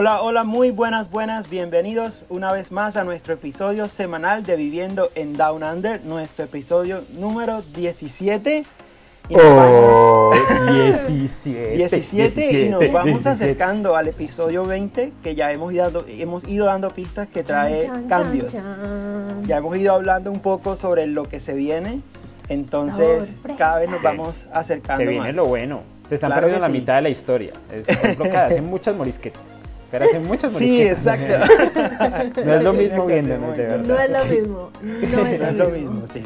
Hola, hola, muy buenas, buenas, bienvenidos una vez más a nuestro episodio semanal de Viviendo en Down Under, nuestro episodio número 17. Y nos Oh, 17. 17 y nos vamos 17. acercando al episodio 20 que ya hemos ido dando, hemos ido dando pistas que trae Chan, chan, cambios. chan, chan. Ya hemos ido hablando un poco sobre lo que se viene, entonces Sorpresa. cada vez nos vamos acercando Se viene más. lo bueno. Se están Claro perdiendo la sí. mitad de la historia. Es, por ejemplo, que hacen muchas morisquetas. Pero hacen muchas Sí, morisquetas. exacto. No es lo mismo viéndonos, de verdad. No es lo mismo. No es No es lo mismo. sí.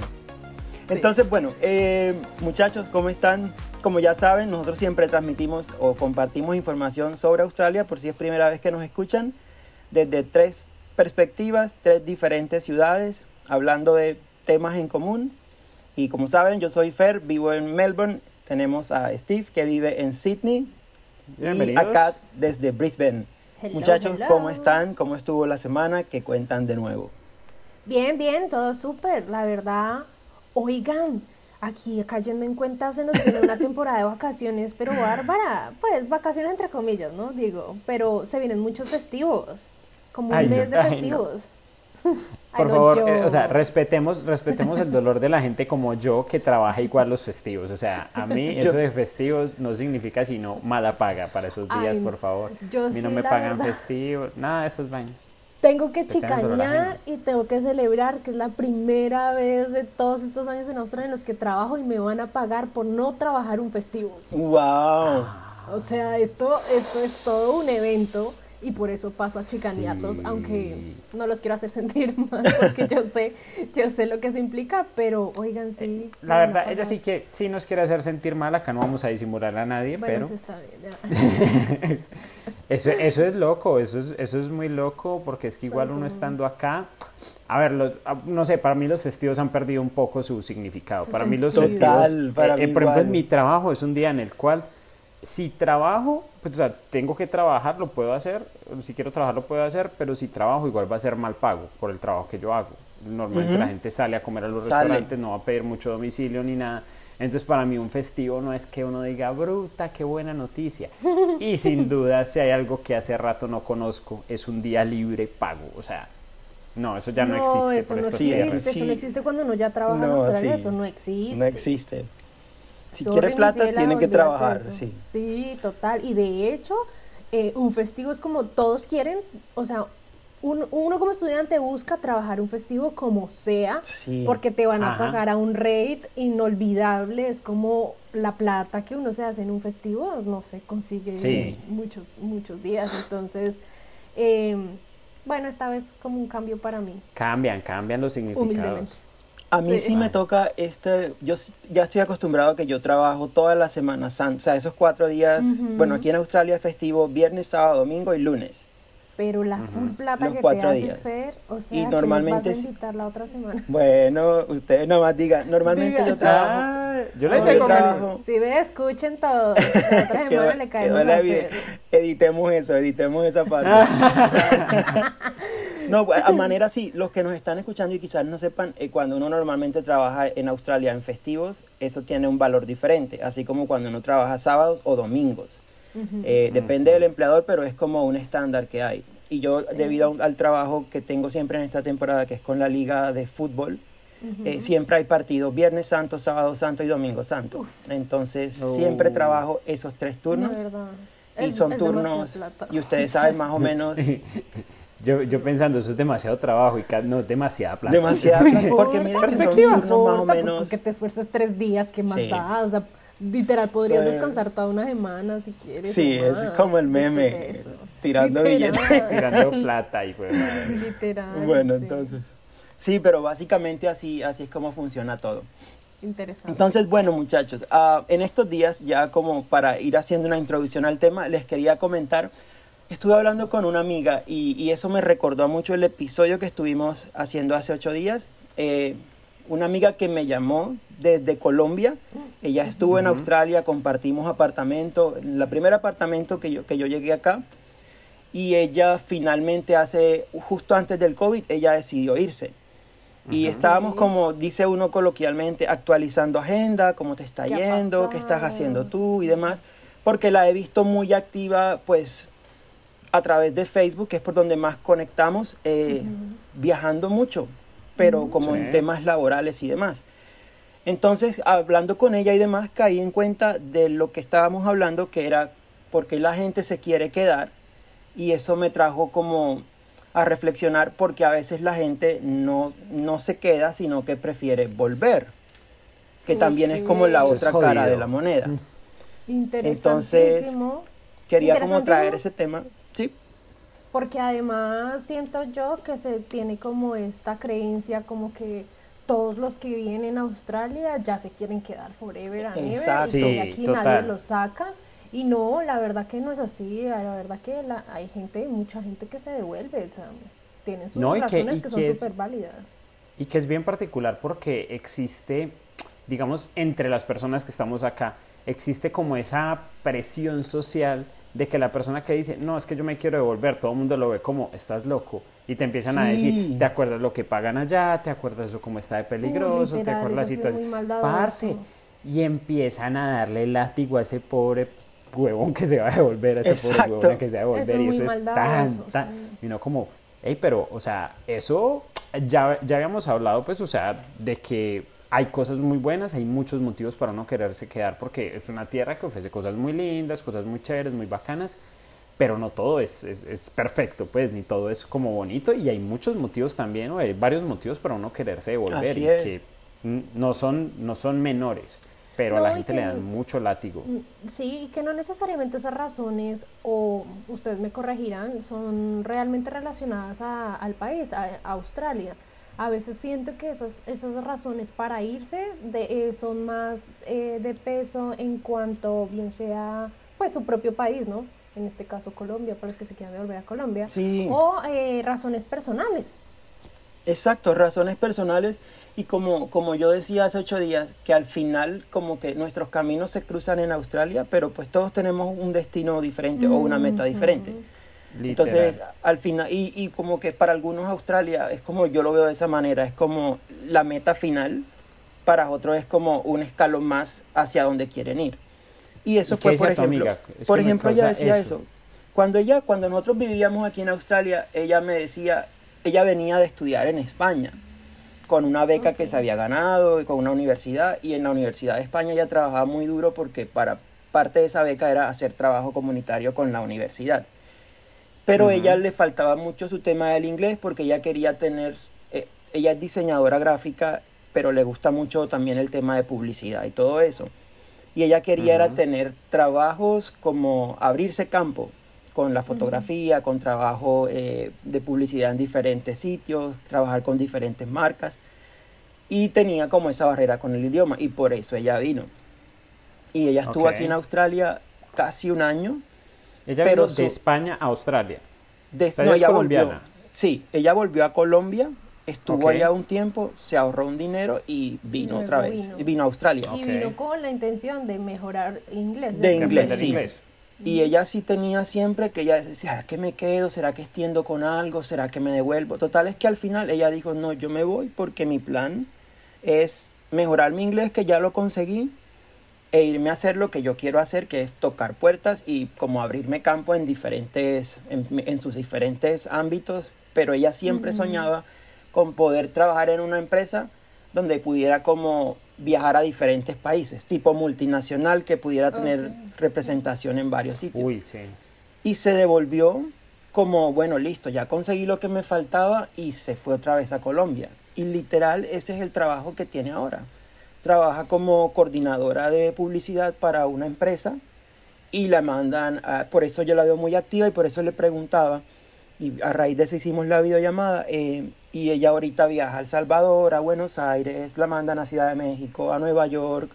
Entonces, bueno, eh, muchachos, ¿cómo están? Como ya saben, nosotros siempre transmitimos o compartimos información sobre Australia, por si es primera vez que nos escuchan, desde tres perspectivas, tres diferentes ciudades, hablando de temas en común. Y como saben, yo soy Fer, vivo en Melbourne, tenemos a Steve que vive en Sydney y a Kat desde Brisbane. Hello, Muchachos, hello. ¿cómo están? ¿Cómo estuvo la semana? ¿Qué cuentan de nuevo? Bien, bien, todo súper. La verdad, oigan, aquí cayendo en cuenta se nos viene una temporada de vacaciones, pero bárbara. Pues vacaciones entre comillas, ¿no? Digo, pero se vienen muchos festivos. Como un Ay, mes de ay, festivos. Por no, favor, eh, o sea, respetemos, respetemos el dolor de la gente como yo que trabaja igual los festivos. O sea, a mí Yo- eso de festivos no significa sino mala paga para esos días, Ay, por favor. yo a mí no sí, me la pagan verdad. festivos, nada de esos baños. Tengo que chicanear y tengo que celebrar que es la primera vez de todos estos años en Australia en los que trabajo y me van a pagar por no trabajar un festivo. ¡Wow! O sea, esto, esto es todo un evento y por eso paso a chicanearlos, Sí. aunque no los quiero hacer sentir mal porque yo sé, yo sé lo que eso implica, pero oigan, sí. me La verdad, ella sí que sí nos quiere hacer sentir mal, acá no vamos a disimular a nadie, Bueno, pero eso está bien. eso, eso es loco, eso es, eso es muy loco, porque es que igual uno estando acá, a ver, los- a- no sé, para mí los festivos han perdido un poco su significado. Su Para mí los festivos, Total, para eh, mí eh, por ejemplo, igual. en mi trabajo es un día en el cual si trabajo, pues o sea, tengo que trabajar, lo puedo hacer, si quiero trabajar lo puedo hacer, pero si trabajo igual va a ser mal pago por el trabajo que yo hago. Normalmente la gente sale a comer a los Sale. restaurantes, no va a pedir mucho domicilio ni nada. Entonces para mí un festivo no es que uno diga, bruta, qué buena noticia. Y sin duda, si hay algo que hace rato no conozco, es un día libre pago. O sea, no, eso ya no, existe eso por no Sí, existe, eso no existe cuando uno ya trabaja en No, Australia, sí. eso no existe. No existe. Si Sorry, quiere plata, tiene que trabajar, sí. Sí, total. Y de hecho, eh, un festivo es como todos quieren, o sea, un- uno como estudiante busca trabajar un festivo como sea, Sí. porque te van a Ajá. pagar a un rate inolvidable. Es como la plata que uno se hace en un festivo, no se consigue Sí. muchos, muchos días. Entonces, eh, bueno, esta vez como un cambio para mí, Cambian, cambian los significados. humildemente. A mí Sí. sí me toca este, yo sí- ya estoy acostumbrado a que yo trabajo toda la Semana Santa, o sea, esos cuatro días, bueno, aquí en Australia es festivo viernes, sábado, domingo y lunes. Pero la full plata Los que te haces, días. Fer, o sea, Y normalmente vas a sí. invitar la otra semana. Bueno, ustedes nomás digan, normalmente Diga. yo trabajo. Ah, yo le mi- trabajo. Si ve, escuchen todo. La otra semana le que caemos vaya a bien. Fer. Editemos eso, editemos esa parte. no, a manera sí, los que nos están escuchando y quizás no sepan, eh, cuando uno normalmente trabaja en Australia en festivos, eso tiene un valor diferente, así como cuando uno trabaja sábados o domingos. Eh, Depende del empleador, pero es como un estándar que hay. Y yo, debido a un- al trabajo que tengo siempre en esta temporada, que es con la liga de fútbol, eh, siempre hay partidos Viernes Santo, Sábado Santo y Domingo Santo. Entonces, Oh. siempre trabajo esos tres turnos. Verdad. Y son es turnos, y ustedes saben más o menos Yo, yo pensando, eso es demasiado trabajo y no es demasiada plata. demasiado, No porque que son perspectiva, más o pues, menos. con que te esfuerces tres días, ¿qué más Sí. da? O sea, literal, podrías Sí. descansar toda una semana si quieres. Sí, es como el meme, tirando Literal, billetes. Tirando plata y pues. Literal. Bueno, sí. entonces. Sí, pero básicamente así, así es como funciona todo. Interesante. Entonces, bueno, muchachos, ah, en estos días, ya como para ir haciendo una introducción al tema, les quería comentar, estuve hablando con una amiga y, y eso me recordó mucho el episodio que estuvimos haciendo hace ocho días. Eh, una amiga que me llamó desde Colombia, ella estuvo en Ujú. Australia, compartimos apartamento, el primer apartamento que yo, que yo llegué acá, y ella finalmente hace, justo antes del COVID, ella decidió irse. Y Ajá. estábamos Ok. como, dice uno coloquialmente, actualizando agenda, cómo te está ¿Qué ha yendo, qué estás haciendo tú y demás, porque la he visto muy activa, pues, a través de Facebook, que es por donde más conectamos, eh, viajando mucho, pero como en temas laborales y demás. Entonces, hablando con ella y demás, caí en cuenta de lo que estábamos hablando, que era porque la gente se quiere quedar, y eso me trajo como a reflexionar porque a veces la gente no, no se queda, sino que prefiere volver, que también es como la otra cara de la moneda. Entonces, quería como traer ese tema, sí. Porque además siento yo que se tiene como esta creencia como que todos los que viven en Australia ya se quieren quedar forever and ever y aquí nadie los saca. Y no, la verdad que no es así, la verdad que la, hay gente, mucha gente que se devuelve, o sea, tienen sus razones que, son súper válidas. Y que es bien particular porque existe, digamos, entre las personas que estamos acá, existe como esa presión social de que la persona que dice, no, es que yo me quiero devolver, todo el mundo lo ve como, estás loco. Y te empiezan a decir, ¿te acuerdas lo que pagan allá? ¿Te acuerdas eso cómo está de peligroso? ¿Te acuerdas la situación? Parce. Y empiezan a darle látigo a ese pobre huevón que se va a devolver, a ese pobre huevón que se va a devolver. y eso es tan, tan. Y no como, hey, pero, o sea, eso ya, ya habíamos hablado, pues, o sea, de que hay cosas muy buenas, hay muchos motivos para no quererse quedar porque es una tierra que ofrece cosas muy lindas, cosas muy chéveres, muy bacanas, pero no todo es, es, perfecto, pues, ni todo es como bonito y hay muchos motivos también, o hay varios motivos para no quererse devolver y que no son, no son menores. Pero a la gente le dan mucho látigo. Sí, y que no necesariamente esas razones, o ustedes me corregirán, son realmente relacionadas al país, a Australia a veces siento que esas, esas razones para irse de, eh, son más eh, de peso en cuanto bien sea pues su propio país, ¿no? En este caso Colombia, para los que se quieran volver a Colombia. Sí. O eh, razones personales. Exacto, razones personales. Y como, como yo decía hace ocho días, que al final como que nuestros caminos se cruzan en Australia, pero pues todos tenemos un destino diferente o una meta diferente. Entonces, al final, y, y, como que para algunos Australia es como yo lo veo de esa manera, es como la meta final, para otros es como un escalón más hacia donde quieren ir. Y eso fue, por ejemplo, por ejemplo, ella decía eso. Cuando ella, cuando nosotros vivíamos aquí en Australia, ella me decía, ella venía de estudiar en España, con una beca que se había ganado y con una universidad, y en la Universidad de España ella trabajaba muy duro porque para parte de esa beca era hacer trabajo comunitario con la universidad. Pero ella le faltaba mucho su tema del inglés porque ella quería tener, eh, ella es diseñadora gráfica, pero le gusta mucho también el tema de publicidad y todo eso. Y ella quería era tener trabajos como abrirse campo con la fotografía, con trabajo eh, de publicidad en diferentes sitios, trabajar con diferentes marcas. Y tenía como esa barrera con el idioma y por eso ella vino. Y ella estuvo aquí en Australia casi un año ella pero vino de España a Australia. De, no, ella colombiana. Volvió, sí, ella volvió a Colombia, estuvo allá un tiempo, se ahorró un dinero y vino otra vez. Y vino a Australia. Y vino con la intención de mejorar inglés. De, inglés, sí. Y ella sí tenía siempre que ella decía, ¿será que me quedo? ¿Será que extiendo con algo? ¿Será que me devuelvo? Total es que al final ella dijo, no, yo me voy porque mi plan es mejorar mi inglés, que ya lo conseguí, e irme a hacer lo que yo quiero hacer, que es tocar puertas y como abrirme campo en diferentes, en, sus diferentes ámbitos, pero ella siempre soñaba con poder trabajar en una empresa donde pudiera como viajar a diferentes países, tipo multinacional que pudiera tener representación en varios sitios. Uy, sí. Y se devolvió como, bueno, listo, ya conseguí lo que me faltaba y se fue otra vez a Colombia. Y literal, ese es el trabajo que tiene ahora trabaja como coordinadora de publicidad para una empresa y la mandan, por eso yo la veo muy activa y por eso le preguntaba, y a raíz de eso hicimos la videollamada, eh, y ella ahorita viaja a El Salvador, a Buenos Aires, la mandan a Ciudad de México, a Nueva York,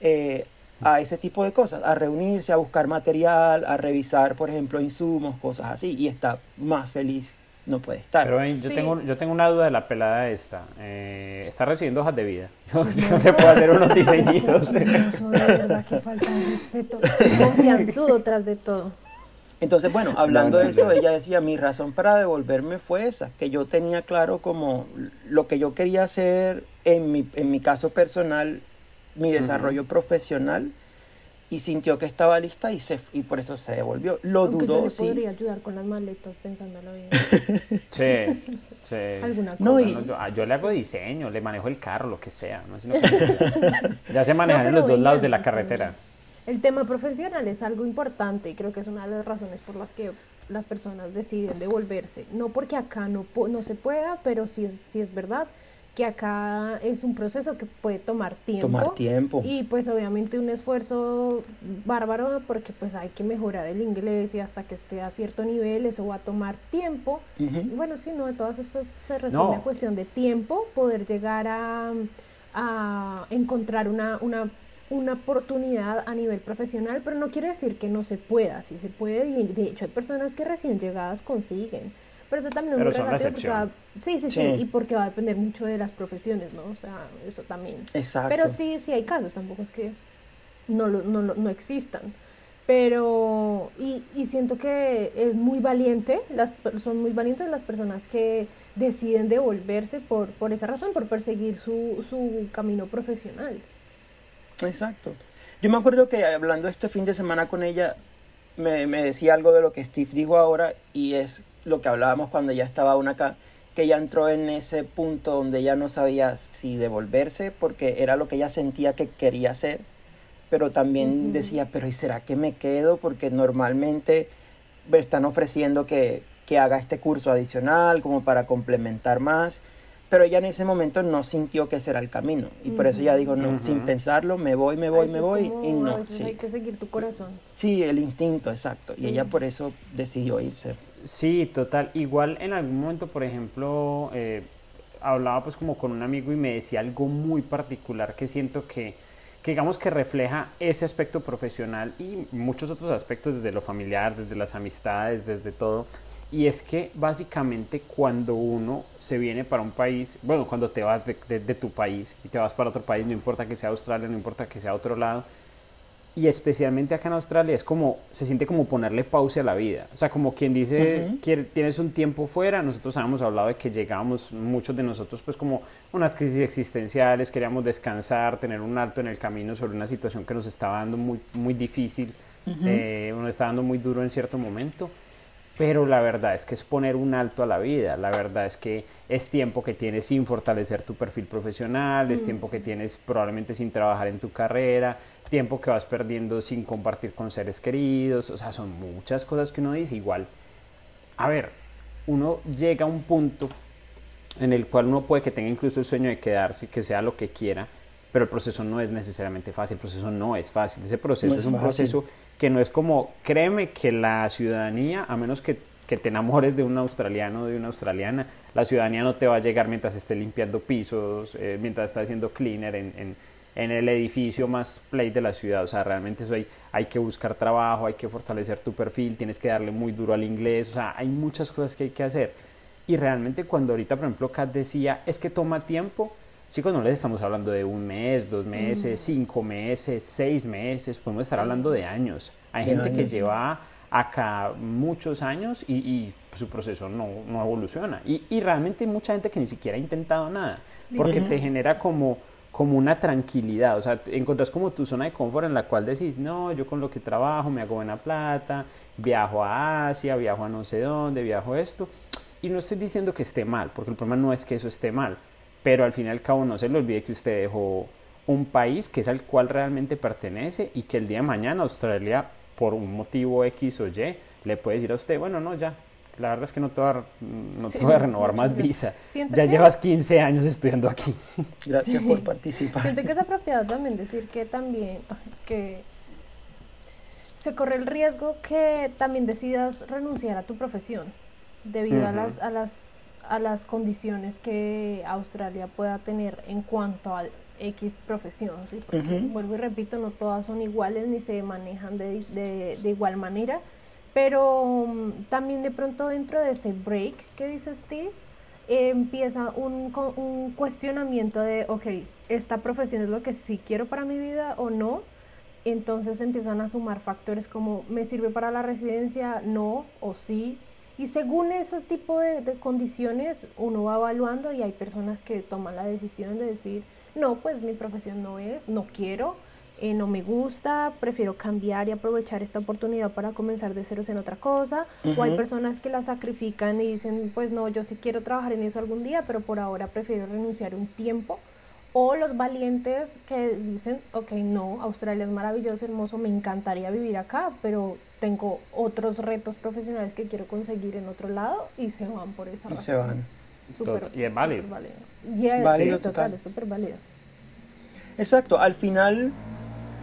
eh, a ese tipo de cosas, a reunirse, a buscar material, a revisar, por ejemplo, insumos, cosas así, y está más feliz no puede estar. Pero yo, tengo, yo tengo una duda de la pelada esta. Eh, está recibiendo hojas de vida. Yo, no le puedo hacer unos diseñitos. de verdad que falta de respeto. Confianzudo tras de todo. Entonces, bueno, hablando de eso, ella decía, mi razón para devolverme fue esa, que yo tenía claro como lo que yo quería hacer en mi, en mi caso personal, mi desarrollo profesional, y sintió que estaba lista y, se, y por eso se devolvió. Lo Aunque yo dudó, le sí. podría ayudar con las maletas pensándolo bien. Sí, sí. Alguna cosa. No, y- no, yo, ah, yo le hago diseño, le manejo el carro, lo que sea. ¿no? Sino que- ya se manejan en los dos lados de la carretera. El tema profesional es algo importante y creo que es una de las razones por las que las personas deciden devolverse. No porque acá no, po- no se pueda, pero sí es, sí es verdad que acá es un proceso que puede tomar tiempo. Tomar tiempo. Y pues obviamente un esfuerzo bárbaro porque pues hay que mejorar el inglés y hasta que esté a cierto nivel eso va a tomar tiempo. Bueno, sí, no, de todas estas se resume No. a cuestión de tiempo, poder llegar a, a encontrar una, una, una oportunidad a nivel profesional, pero no quiere decir que no se pueda, sí se puede y de hecho hay personas que recién llegadas consiguen. Pero eso también es Pero muy son la relativo porque va- excepción. sí, sí, sí, Sí. y porque va a depender mucho de las profesiones, ¿no? O sea, eso también. Exacto. Pero sí, sí hay casos, tampoco es que no, lo- no, lo- no existan. Pero, y, y siento que es muy valiente, las, son muy valientes las personas que deciden devolverse por, por esa razón, por perseguir su, su camino profesional. Exacto. Yo me acuerdo que hablando este fin de semana con ella, me, me decía algo de lo que Steve dijo ahora y es lo que hablábamos cuando ella estaba aún acá, que ella entró en ese punto donde ella no sabía si devolverse porque era lo que ella sentía que quería hacer, pero también decía, pero ¿y será que me quedo? Porque normalmente me están ofreciendo que, que haga este curso adicional como para complementar más. Pero ella en ese momento no sintió que ese era el camino. Y por eso ella dijo, no, sin pensarlo, me voy, me A voy, me voy. como, Y a no, veces sí. hay que seguir tu corazón. Sí, el instinto, exacto. Y ella por eso decidió irse. Sí, total. Igual en algún momento, por ejemplo, eh, hablaba pues como con un amigo y me decía algo muy particular que siento que, que digamos que refleja ese aspecto profesional y muchos otros aspectos desde lo familiar, desde las amistades, desde todo. Y es que básicamente cuando uno se viene para un país, bueno, cuando te vas de, de- de tu país y te vas para otro país, no importa que sea Australia, no importa que sea otro lado, y especialmente acá en Australia es como, se siente como ponerle pausa a la vida. O sea, como quien dice, Ujú. "Quiere- tienes un tiempo fuera, nosotros habíamos hablado de que llegábamos, muchos de nosotros, pues como unas crisis existenciales, queríamos descansar, tener un alto en el camino sobre una situación que nos estaba dando muy, muy difícil, eh, nos estaba dando muy duro en cierto momento. Pero la verdad es que es poner un alto a la vida, la verdad es que es tiempo que tienes sin fortalecer tu perfil profesional, es tiempo que tienes probablemente sin trabajar en tu carrera, tiempo que vas perdiendo sin compartir con seres queridos, o sea, son muchas cosas que uno dice igual. A ver, uno llega a un punto en el cual uno puede que tenga incluso el sueño de quedarse, que sea lo que quiera, pero el proceso no es necesariamente fácil, el proceso no es fácil, ese proceso No es es un fácil. proceso que no es como, créeme que la ciudadanía, a menos que, que te enamores de un australiano o de una australiana, la ciudadanía no te va a llegar mientras esté limpiando pisos, eh, mientras está haciendo cleaner en, en- en el edificio más play de la ciudad. O sea, realmente eso hay, hay que buscar trabajo, hay que fortalecer tu perfil, tienes que darle muy duro al inglés, o sea, hay muchas cosas que hay que hacer. Y realmente cuando ahorita, por ejemplo, Kat decía, es que toma tiempo, chicos, no les estamos hablando de un mes, dos meses, cinco meses, seis meses, podemos estar hablando de años. Hay De gente que años. lleva acá muchos años y, y su proceso no, no evoluciona. Y, y realmente mucha gente que ni siquiera ha intentado nada, porque te genera como, como una tranquilidad, o sea, encontrás como tu zona de confort en la cual decís, no, yo con lo que trabajo me hago buena plata, viajo a Asia, viajo a no sé dónde, viajo esto. Y no estoy diciendo que esté mal, porque el problema no es que eso esté mal, pero al fin y al cabo no se le olvide que usted dejó un país que es al cual realmente pertenece y que el día de mañana Australia, por un motivo X o Y, le puede decir a usted, bueno, no, ya, la verdad es que no te voy a, no Sí, te voy a no, renovar más gracias. visa. Siento Ya llevas 15 años estudiando aquí. Gracias Sí. por participar. Siento que es apropiado también decir que también que se corre el riesgo que también decidas renunciar a tu profesión debido a las a las a las condiciones que Australia pueda tener en cuanto a X profesión, ¿sí? Porque vuelvo y repito, no todas son iguales ni se manejan de, de- de igual manera, pero mm, también de pronto dentro de ese break que dice Steve, empieza un, cuestionamiento de, ok, esta profesión es lo que sí quiero para mi vida o no. Entonces empiezan a sumar factores como, ¿me sirve para la residencia? No o sí. Y según ese tipo de condiciones, uno va evaluando y hay personas que toman la decisión de decir, no, pues mi profesión no es, no quiero. Eh, no me gusta, prefiero cambiar y aprovechar esta oportunidad para comenzar de ceros en otra cosa, o hay personas que la sacrifican y dicen, pues no, yo sí quiero trabajar en eso algún día, pero por ahora prefiero renunciar un tiempo, o los valientes que dicen, ok, no, Australia es maravilloso, hermoso, me encantaría vivir acá, pero tengo otros retos profesionales que quiero conseguir en otro lado y se van por esa Y razón. se van. Súper- y es válido. válido. Y es- Válido sí, total. total, es súper válido. Exacto, al final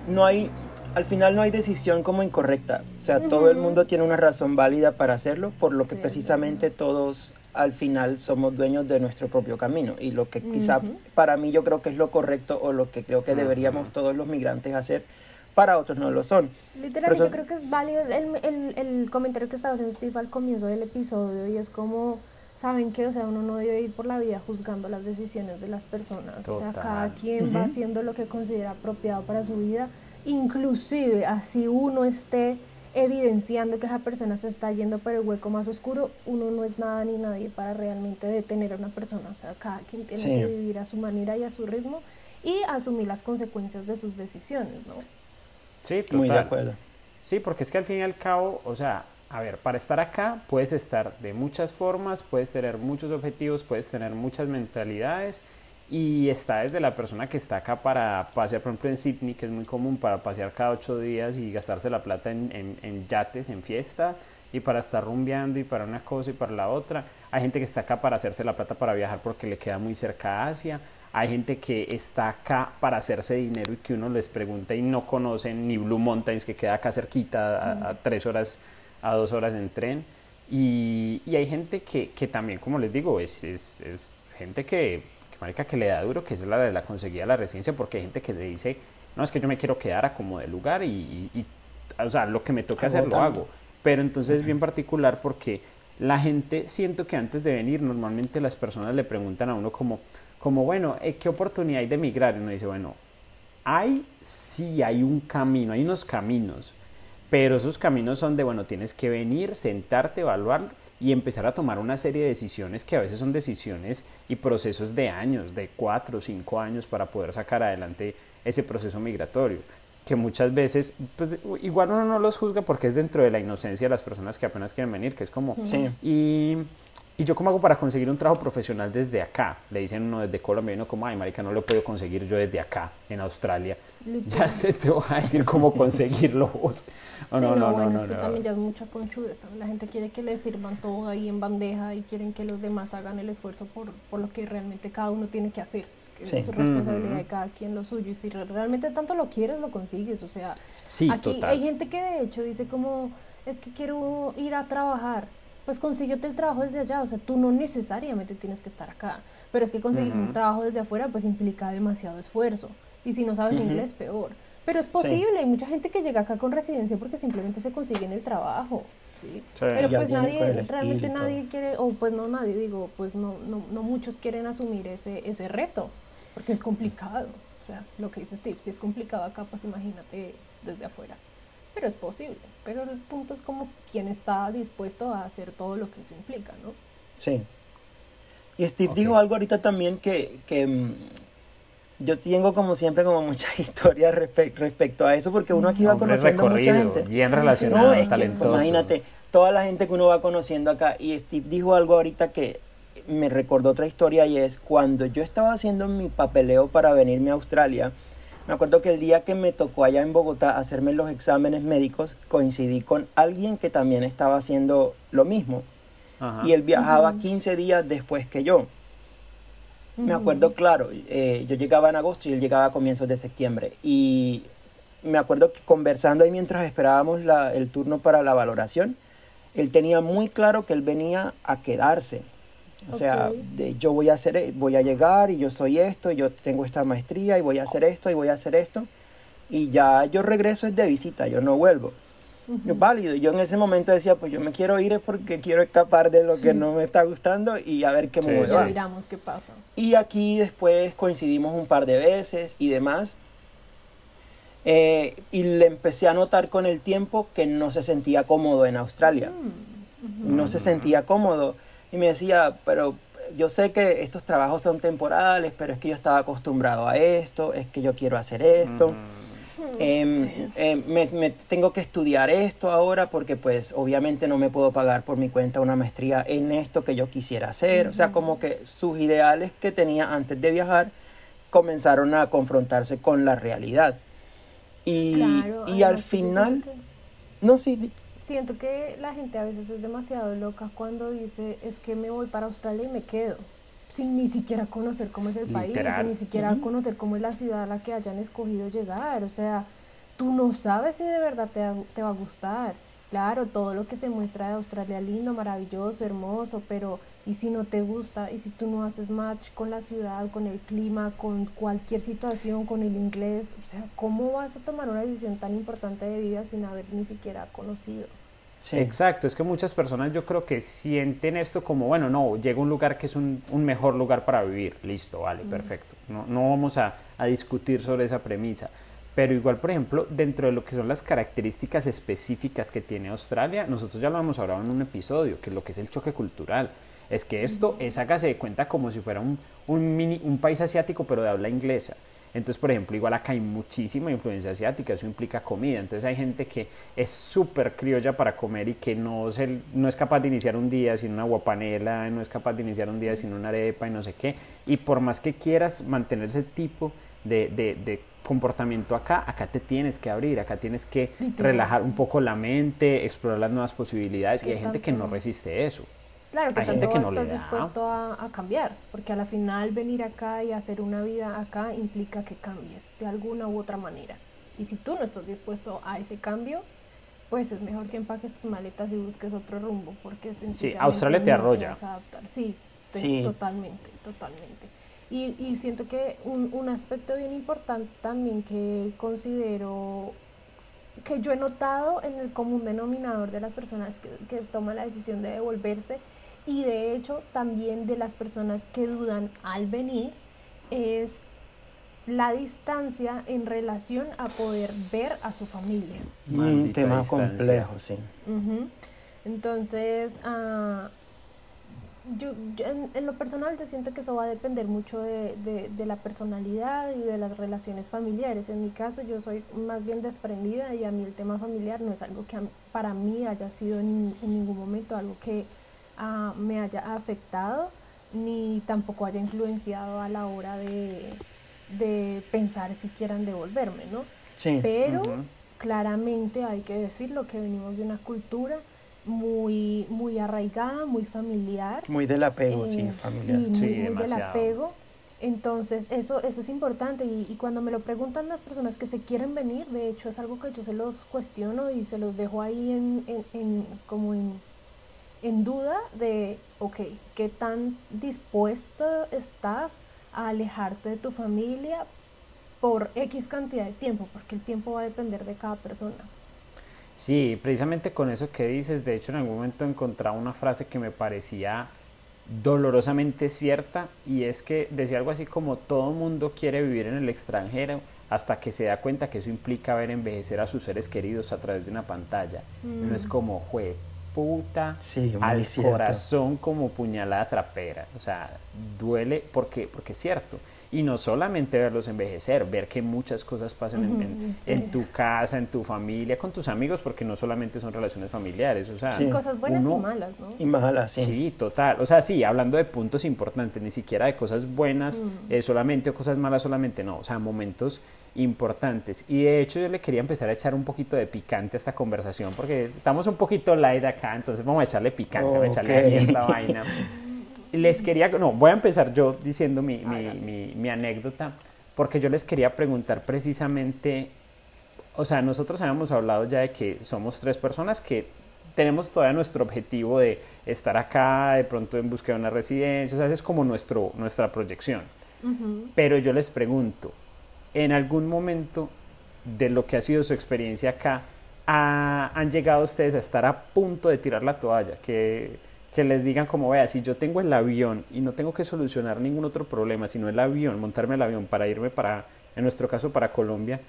no hay al final no hay decisión como incorrecta. O sea, todo el mundo tiene una razón válida para hacerlo, por lo que Sí, precisamente todos al final somos dueños de nuestro propio camino. Y lo que quizá para mí yo creo que es lo correcto o lo que creo que deberíamos todos los migrantes hacer, para otros no lo son. Literalmente eso- creo que es válido el, el, el comentario que estaba haciendo Steve al comienzo del episodio y es como, ¿saben qué? O sea, uno no debe ir por la vida juzgando las decisiones de las personas. O sea, cada quien va haciendo lo que considera apropiado para su vida, inclusive así uno esté evidenciando que esa persona se está yendo por el hueco más oscuro, uno no es nada ni nadie para realmente detener a una persona. O sea, cada quien tiene Sí. que vivir a su manera y a su ritmo y asumir las consecuencias de sus decisiones, ¿no? Sí, total. Muy de acuerdo. Sí, porque es que al fin y al cabo, o sea, a ver, para estar acá puedes estar de muchas formas, puedes tener muchos objetivos, puedes tener muchas mentalidades y está desde la persona que está acá para pasear, por ejemplo en Sydney, que es muy común para pasear cada ocho días y gastarse la plata en, en- en yates, en fiesta y para estar rumbeando y para una cosa y para la otra. Hay gente que está acá para hacerse la plata para viajar porque le queda muy cerca a Asia. Hay gente que está acá para hacerse dinero y que uno les pregunta y no conocen ni Blue Mountains, que queda acá cerquita, a, a tres horas, a dos horas en tren. Y, y hay gente que, que también, como les digo, es, es, es gente que, que, marica, que le da duro, que es la de la conseguida la residencia, porque hay gente que le dice, no, es que yo me quiero quedar a como de lugar y, y- y, o sea, lo que me toca hacer lo hago. Pero entonces es bien particular porque la gente, siento que antes de venir, normalmente las personas le preguntan a uno como, como bueno, eh, ¿qué oportunidad hay de emigrar? Y uno dice, bueno, hay, sí, hay un camino, hay unos caminos, pero esos caminos son de, bueno, tienes que venir, sentarte, evaluar y empezar a tomar una serie de decisiones que a veces son decisiones y procesos de años, de cuatro o cinco años para poder sacar adelante ese proceso migratorio que muchas veces, pues igual uno no los juzga porque es dentro de la inocencia de las personas que apenas quieren venir, que es como, Sí. y, y yo cómo hago para conseguir un trabajo profesional desde acá, le dicen uno desde Colombia, y uno como, ay marica, no lo puedo conseguir yo desde acá, en Australia, ya se te va a decir cómo conseguirlo vos. O Sí, no, no, no, bueno, no, es que no. también ya es mucha conchudez. La gente quiere que les sirvan todo ahí en bandeja y quieren que los demás hagan el esfuerzo por, por lo que realmente cada uno tiene que hacer. Es que Sí. es su responsabilidad de cada quien lo suyo. Y si re- realmente tanto lo quieres, lo consigues. O sea, Sí, aquí total. hay gente que de hecho dice como, es que quiero ir a trabajar. Pues consíguete el trabajo desde allá. O sea, tú no necesariamente tienes que estar acá. Pero es que conseguir un trabajo desde afuera pues implica demasiado esfuerzo. Y si no sabes Ujú. inglés, peor. Pero es posible, hay mucha gente que llega acá con residencia porque simplemente se consiguen el trabajo. ¿sí? Pero Ya pues nadie, realmente nadie quiere, o pues no nadie, digo, pues no, no, no muchos quieren asumir ese, ese reto, porque es complicado. O sea, lo que dice Steve, si es complicado acá, pues imagínate desde afuera. Pero es posible. Pero el punto es como quién está dispuesto a hacer todo lo que eso implica, ¿no? Sí. Y Steve dijo algo ahorita también que, que, mm, yo tengo como siempre como muchas historias respe- respecto a eso porque uno aquí va Hombre, conociendo mucha recorrido, gente. bien relacionado, No, es que talentoso. imagínate, toda la gente que uno va conociendo acá. Y Steve dijo algo ahorita que me recordó otra historia y es cuando yo estaba haciendo mi papeleo para venirme a Australia. Me acuerdo que el día que me tocó allá en Bogotá hacerme los exámenes médicos, coincidí con alguien que también estaba haciendo lo mismo. Ajá. Y él viajaba Ujú. 15 días después que yo. Me acuerdo claro, eh, yo llegaba en agosto y él llegaba a comienzos de septiembre. Y me acuerdo que conversando ahí mientras esperábamos la- el turno para la valoración, él tenía muy claro que él venía a quedarse. O sea, Ok. de, yo voy a hacer, e- voy a llegar y yo soy esto, y yo tengo esta maestría y voy a hacer esto y voy a hacer esto. Y ya yo regreso es de visita, yo no vuelvo. Ujú. Es válido. Y yo en ese momento decía, pues yo me quiero ir es porque quiero escapar de lo que Sí. no me está gustando y a ver qué Sí, me sí. Miramos qué pasa. Y aquí después coincidimos un par de veces y demás. Eh, y le empecé a notar con el tiempo que no se sentía cómodo en Australia. Mm, ujú. No se sentía cómodo. Y me decía, pero yo sé que estos trabajos son temporales, pero es que yo estaba acostumbrado a esto, es que yo quiero hacer esto. Mm. Em, em, me, tengo que estudiar esto ahora porque pues obviamente no me puedo pagar por mi cuenta una maestría en esto que yo quisiera hacer. O sea, como que sus ideales que tenía antes de viajar comenzaron a confrontarse con la realidad. Y, y al final... No, sí. Siento que la gente a veces es demasiado loca cuando dice, es que me voy para Australia y me quedo sin ni siquiera conocer cómo es el país, sin ni siquiera conocer cómo es la ciudad a la que hayan escogido llegar. O sea, tú no sabes si de verdad te, te va a gustar. Claro, todo lo que se muestra de Australia lindo, maravilloso, hermoso, pero ¿y si no te gusta? ¿Y si tú no haces match con la ciudad, con el clima, con cualquier situación, con el inglés? O sea, ¿cómo vas a tomar una decisión tan importante de vida sin haber ni siquiera conocido? Exacto, es que muchas personas yo creo que sienten esto como, bueno, no, llega un lugar que es un, mejor lugar para vivir, listo, vale, perfecto, no, no vamos a, a, discutir sobre esa premisa, pero igual, por ejemplo, dentro de lo que son las características específicas que tiene Australia, nosotros ya lo hemos hablado en un episodio, que es lo que es el choque cultural, es que esto es, hágase de cuenta como si fuera un, un, mini, un país asiático, pero de habla inglesa. Entonces, por ejemplo, igual acá hay muchísima influencia asiática, eso implica comida. Entonces hay gente que es súper criolla para comer y que no, se, no es capaz de iniciar un día sin una guapanela, no es capaz de iniciar un día sin una arepa y no sé qué. Y por más que quieras mantener ese tipo de, de, comportamiento acá, acá te tienes que abrir, acá tienes que relajar un poco la mente, explorar las nuevas posibilidades. Y hay gente que no resiste eso. Claro, que tanto que no estás dispuesto a, cambiar, porque a la final venir acá y hacer una vida acá implica que cambies de alguna u otra manera. Y si tú no estás dispuesto a ese cambio, pues es mejor que empaques tus maletas y busques otro rumbo, porque Sí, Australia te arrolla. sí, totalmente, totalmente. Y, y siento que un, un aspecto bien importante también que considero que yo he notado en el común denominador de las personas que, que, toman la decisión de devolverse y de hecho también de las personas que dudan al venir es la distancia en relación a poder ver a su familia. Un tema complejo, sí. Entonces, uh, yo, en, lo personal yo siento que eso va a depender mucho de, de, la personalidad y de las relaciones familiares. En mi caso yo soy más bien desprendida y a mí el tema familiar no es algo que para mí haya sido en, ningún momento algo que ah, me haya afectado ni tampoco haya influenciado a la hora de, de pensar si quieran devolverme, ¿no? Sí. Pero claramente hay que decirlo que venimos de una cultura muy, muy arraigada, muy familiar. Muy del apego, sí, eh, familiar. Sí, muy, del apego. Entonces, eso, eso es importante y, cuando me lo preguntan las personas que se quieren venir, de hecho es algo que yo se los cuestiono y se los dejo ahí en, en, como en, en duda de, ok, ¿qué tan dispuesto estás a alejarte de tu familia por X cantidad de tiempo? Porque el tiempo va a depender de cada persona. Sí, precisamente con eso que dices, de hecho en algún momento encontraba una frase que me parecía dolorosamente cierta y es que decía algo así como todo mundo quiere vivir en el extranjero hasta que se da cuenta que eso implica ver envejecer a sus seres queridos a través de una pantalla. No es mm. como, jue puta, al corazón como puñalada trapera. O sea, duele porque, porque es cierto. Y no solamente verlos envejecer, ver que muchas cosas pasan en, tu casa, en tu familia, con tus amigos, porque no solamente son relaciones familiares, o sea, cosas buenas y malas, ¿no? Y malas, sí. Sí, total, o sea, sí, hablando de puntos importantes, ni siquiera de cosas buenas eh, solamente o cosas malas solamente, no, o sea, momentos importantes. Y de hecho yo le quería empezar a echar un poquito de picante a esta conversación, porque estamos un poquito light acá, entonces vamos a echarle picante, vamos a echarle ahí esta vaina. les quería, no, voy a empezar yo diciendo mi, mi, mi, anécdota, porque yo les quería preguntar precisamente, o sea, nosotros habíamos hablado ya de que somos tres personas que tenemos todavía nuestro objetivo de estar acá, de pronto en búsqueda de una residencia, o sea, es como nuestro, nuestra proyección. Pero yo les pregunto, ¿en algún momento de lo que ha sido su experiencia acá, han llegado ustedes a estar a punto de tirar la toalla? Que que les digan como, vea, si yo tengo el avión y no tengo que solucionar ningún otro problema, sino el avión, montarme el avión para irme para, en nuestro caso, para Colombia,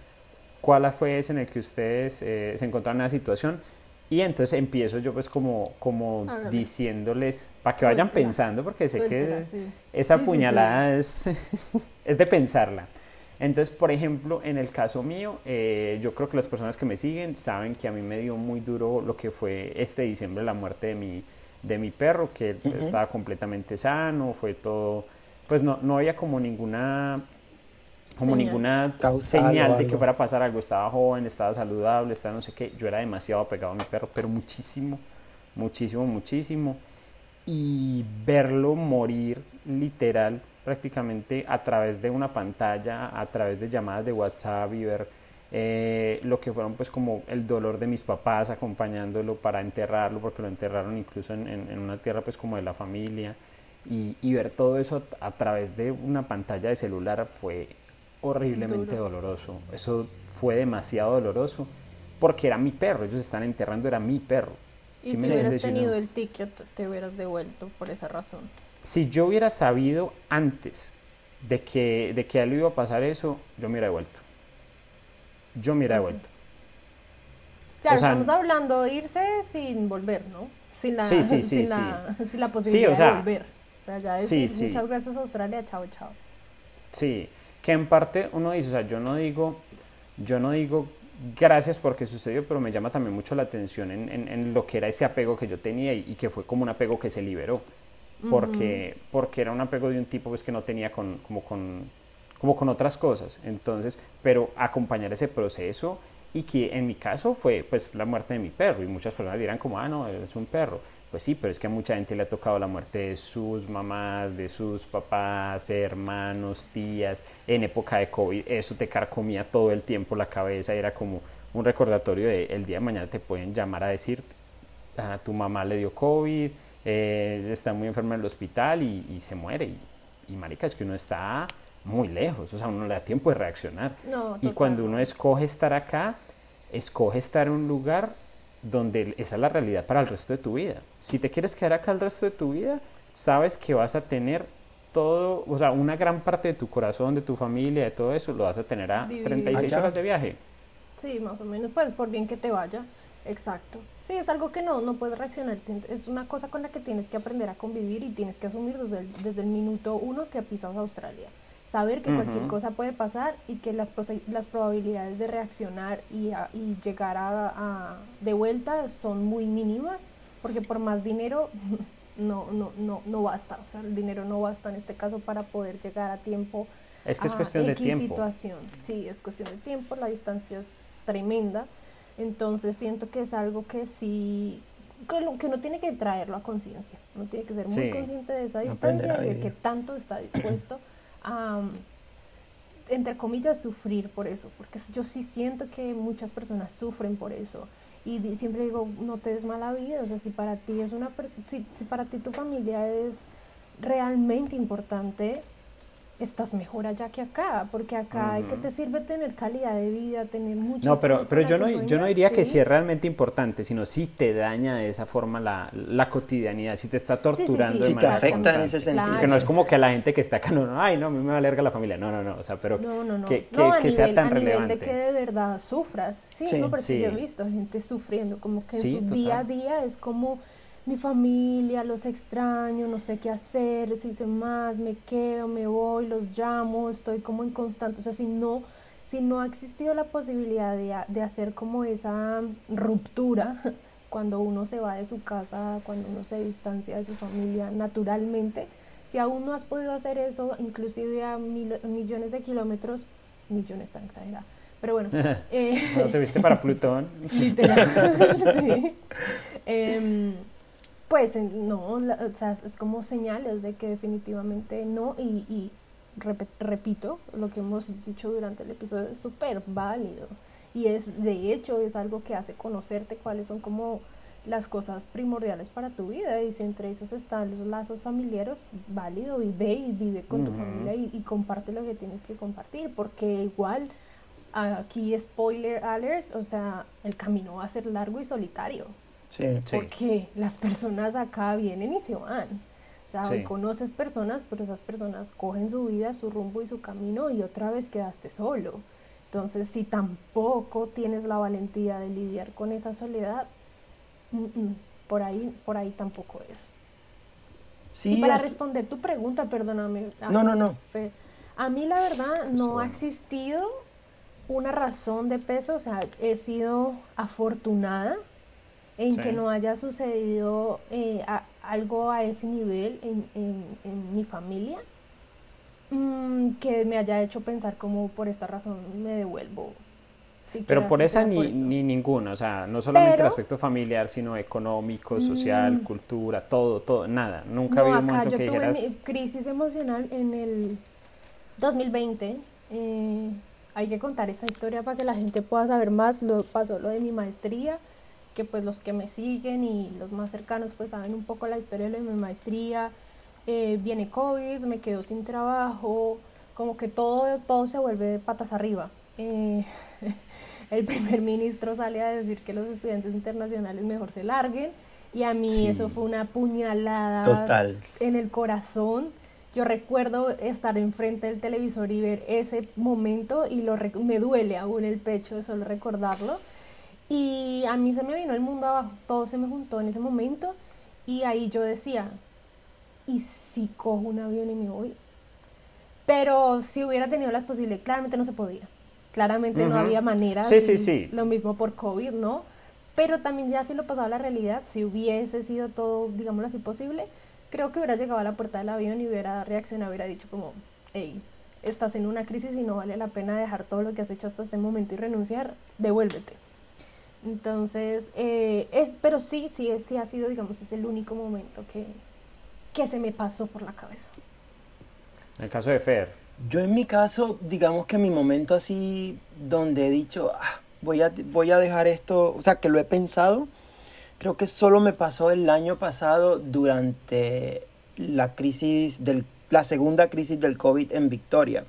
¿cuál fue ese en el que ustedes eh, se encontraron en esa situación? Y entonces empiezo yo pues como, como diciéndoles, para que vayan pensando, porque sé que esa puñalada Es, es de pensarla. Entonces, por ejemplo, en el caso mío, eh, yo creo que las personas que me siguen saben que a mí me dio muy duro lo que fue este diciembre la muerte de mi, de mi perro, que estaba completamente sano, fue todo, pues no, no había como ninguna como ninguna señal de que fuera a pasar algo. Estaba joven, estaba saludable, estaba no sé qué. Yo era demasiado apegado a mi perro, pero muchísimo, muchísimo, muchísimo. Y verlo morir literal prácticamente a través de una pantalla, a través de llamadas de WhatsApp y ver eh, lo que fueron pues como el dolor de mis papás acompañándolo para enterrarlo, porque lo enterraron incluso en, una tierra pues como de la familia. Y, y, ver todo eso a través de una pantalla de celular fue horriblemente doloroso. Eso fue demasiado doloroso porque era mi perro, ellos están enterrando, era mi perro. Y si, hubieras tenido el ticket, te hubieras devuelto por esa razón. Si yo hubiera sabido antes de que, de que a él iba a pasar eso, yo me hubiera devuelto. Yo me hubiera devuelto. Claro, estamos hablando de irse sin volver, ¿no? Sin la, sí, sí, sin, la, sin la posibilidad de volver. O sea, ya decir muchas gracias a Australia, chao, chao. Sí, que en parte uno dice, o sea, yo no digo, yo no digo gracias porque sucedió, pero me llama también mucho la atención en, en, lo que era ese apego que yo tenía y, que fue como un apego que se liberó, porque, porque era un apego de un tipo pues, que no tenía con, como, con, como con otras cosas, entonces, pero acompañar ese proceso y que en mi caso fue pues la muerte de mi perro. Y muchas personas dirán como, ah, no, es un perro, pues sí, pero es que a mucha gente le ha tocado la muerte de sus mamás, de sus papás, hermanos, tías, en época de COVID. Eso te carcomía todo el tiempo la cabeza, era como un recordatorio de el día de mañana te pueden llamar a decir, a ah, tu mamá le dio COVID, eh, está muy enferma en el hospital y, se muere. Y, y, marica, es que uno está muy lejos, o sea, uno le da tiempo de reaccionar. y cuando uno escoge estar acá, escoge estar en un lugar donde esa es la realidad para el resto de tu vida. Si te quieres quedar acá el resto de tu vida, sabes que vas a tener todo, o sea, una gran parte de tu corazón, de tu familia, de todo eso, lo vas a tener a 36 horas de viaje. Sí, más o menos, pues por bien que te vaya. Exacto. Sí, es algo que no, no puedes reaccionar. Es una cosa con la que tienes que aprender a convivir y tienes que asumir desde el, desde el minuto uno que pisas Australia saber que cualquier cosa puede pasar y que las, las probabilidades de reaccionar y, y llegar a, de vuelta son muy mínimas, porque por más dinero no, no, no, no basta, o sea, el dinero no basta en este caso para poder llegar a tiempo. Es que es cuestión de tiempo. situación. Sí, es cuestión de tiempo, la distancia es tremenda, entonces siento que es algo que sí que uno tiene que traerlo a conciencia, uno tiene que ser muy consciente de esa distancia y de que tanto está dispuesto a, entre comillas, sufrir por eso, porque yo sí siento que muchas personas sufren por eso. Y siempre digo, no te des mala vida, o sea, si para ti es una si, si para ti tu familia es realmente importante, estás mejor allá que acá, porque acá hay que te sirve tener calidad de vida, tener muchas No, pero, pero yo, no, yo no diría que sí. es realmente importante, sino si te daña de esa forma la, la cotidianidad, si te está torturando sí, te afecta en ese sentido. Que no es como que a la gente que está acá, no, no, ay, no, a mí me alerga la familia, no, no, no, o sea, pero que, que, sea tan relevante. de que de verdad sufras, sí, no, porque yo he visto gente sufriendo, como que su día a día es como mi familia, los extraño, no sé qué hacer, si hice más, me quedo, me voy, los llamo, estoy como en constante, o sea, si no, si no ha existido la posibilidad de, de hacer como esa ruptura cuando uno se va de su casa, cuando uno se distancia de su familia naturalmente, si aún no has podido hacer eso, inclusive a millones de kilómetros, millones tan exagerados, pero bueno. Eh, no te viste para Plutón. Literal, sí. Em, pues no, o sea, es como señales de que definitivamente no y, y repito, lo que hemos dicho durante el episodio es súper válido y es de hecho es algo que hace conocerte cuáles son como las cosas primordiales para tu vida y si entre esos están los lazos familiares, válido y ve y vive con tu familia y, y, comparte lo que tienes que compartir porque igual aquí spoiler alert, o sea, el camino va a ser largo y solitario. Sí, Porque las personas acá vienen y se van. O sea, conoces personas, pero esas personas cogen su vida, su rumbo y su camino y otra vez quedaste solo. Entonces, si tampoco tienes la valentía de lidiar con esa soledad, por ahí, por ahí tampoco es. Sí, y para responder tu pregunta, perdóname. No, no, no. A mí la verdad no ha existido una razón de peso, o sea, he sido afortunada en que no haya sucedido eh, algo a ese nivel en, mi familia mm, que me haya hecho pensar como por esta razón me devuelvo. Pero por esa ni, ni, ninguna, o sea, no solamente el aspecto familiar, sino económico, social, mm. cultura, todo, todo, nada. Nunca no, un momento yo que tuve crisis emocional en el 2020. Eh, hay que contar esta historia para que la gente pueda saber más. Lo pasó lo de mi maestría que pues los que me siguen y los más cercanos pues saben un poco la historia de mi maestría. Eh, viene COVID, me quedo sin trabajo, como que todo, todo se vuelve patas arriba. Eh, el primer ministro sale a decir que los estudiantes internacionales mejor se larguen y a mí eso fue una puñalada en el corazón. Yo recuerdo estar enfrente del televisor y ver ese momento y lo me duele aún el pecho de solo recordarlo. Y a mí se me vino el mundo abajo, todo se me juntó en ese momento y ahí yo decía, ¿y si cojo un avión y me voy? Pero si hubiera tenido las posibilidades, claramente no se podía. Claramente no había manera. Sí, sí, sí. Lo mismo por COVID, ¿no? Pero también ya si lo pasaba a la realidad, si hubiese sido todo, digámoslo así, posible, creo que hubiera llegado a la puerta del avión y hubiera reaccionado, hubiera dicho como, hey, estás en una crisis y no vale la pena dejar todo lo que has hecho hasta este momento y renunciar, devuélvete. Entonces, eh, es, pero sí, sí, sí ha sido, digamos, es el único momento que, que se me pasó por la cabeza. En el caso de Fer. Yo en mi caso, digamos que mi momento así donde he dicho, ah, voy, a, voy a dejar esto, o sea, que lo he pensado, creo que solo me pasó el año pasado durante la crisis del la segunda crisis del COVID en Victoria.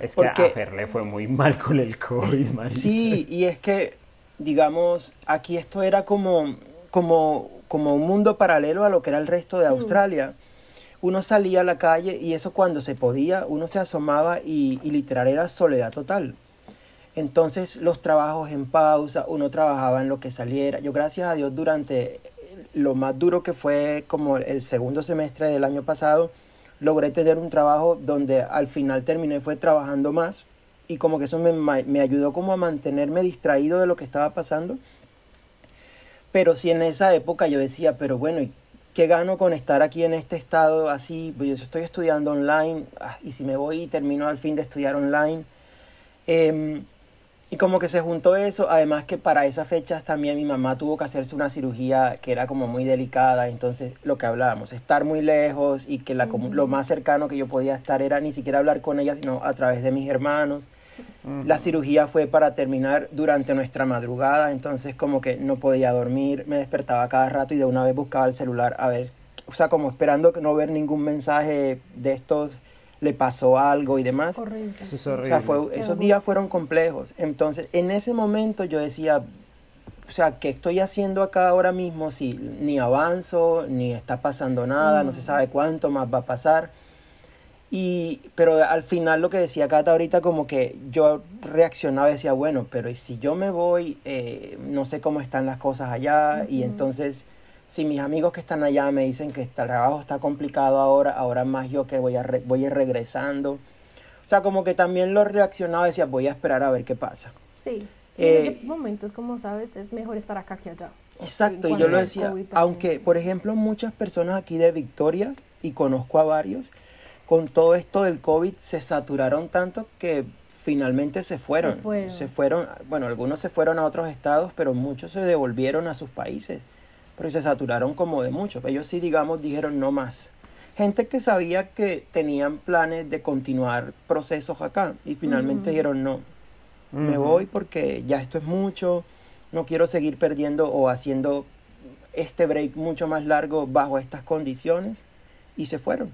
Es que a Fer le fue muy mal con el COVID, man. Sí, y es que digamos, aquí esto era como, como, como un mundo paralelo a lo que era el resto de mm. Australia. Uno salía a la calle y eso cuando se podía, uno se asomaba y, y literal era soledad total. Entonces los trabajos en pausa, uno trabajaba en lo que saliera. Yo gracias a Dios durante lo más duro que fue como el segundo semestre del año pasado, logré tener un trabajo donde al final terminé fue trabajando más y como que eso me, me, ayudó como a mantenerme distraído de lo que estaba pasando. Pero sí en esa época yo decía, pero bueno, ¿qué gano con estar aquí en este estado así? Pues yo estoy estudiando online ah, y si me voy y termino al fin de estudiar online. Em, y como que se juntó eso, además que para esas fechas también mi mamá tuvo que hacerse una cirugía que era como muy delicada, entonces lo que hablábamos, estar muy lejos y que la, lo más cercano que yo podía estar era ni siquiera hablar con ella, sino a través de mis hermanos. La cirugía fue para terminar durante nuestra madrugada, entonces como que no podía dormir, me despertaba cada rato y de una vez buscaba el celular a ver, o sea, como esperando que no ver ningún mensaje de estos, le pasó algo y demás. Horrible. Eso es horrible. O sea, esos días fueron complejos. Entonces, en ese momento yo decía, o sea, ¿qué estoy haciendo acá ahora mismo si ni avanzo, ni está pasando nada, no se sabe cuánto más va a pasar? Y, pero al final lo que decía Cata ahorita, como que yo reaccionaba y decía, bueno, pero si yo me voy, eh, no sé cómo están las cosas allá, y entonces si mis amigos que están allá me dicen que el trabajo está complicado ahora, ahora más yo que voy a, voy a ir regresando. O sea, como que también lo reaccionaba y decía, voy a esperar a ver qué pasa. Sí, y en ese eh, momento, como sabes, es mejor estar acá que allá. Exacto, y yo lo decía, aunque, por ejemplo, muchas personas aquí de Victoria, y conozco a varios, con todo esto del COVID se saturaron tanto que finalmente se fueron. Se fueron. bueno, algunos se fueron a otros estados, pero muchos se devolvieron a sus países. Pero se saturaron como de muchos. Ellos sí, digamos, dijeron no más. Gente que sabía que tenían planes de continuar procesos acá y finalmente dijeron no, me voy porque ya esto es mucho, no quiero seguir perdiendo o haciendo este break mucho más largo bajo estas condiciones y se fueron.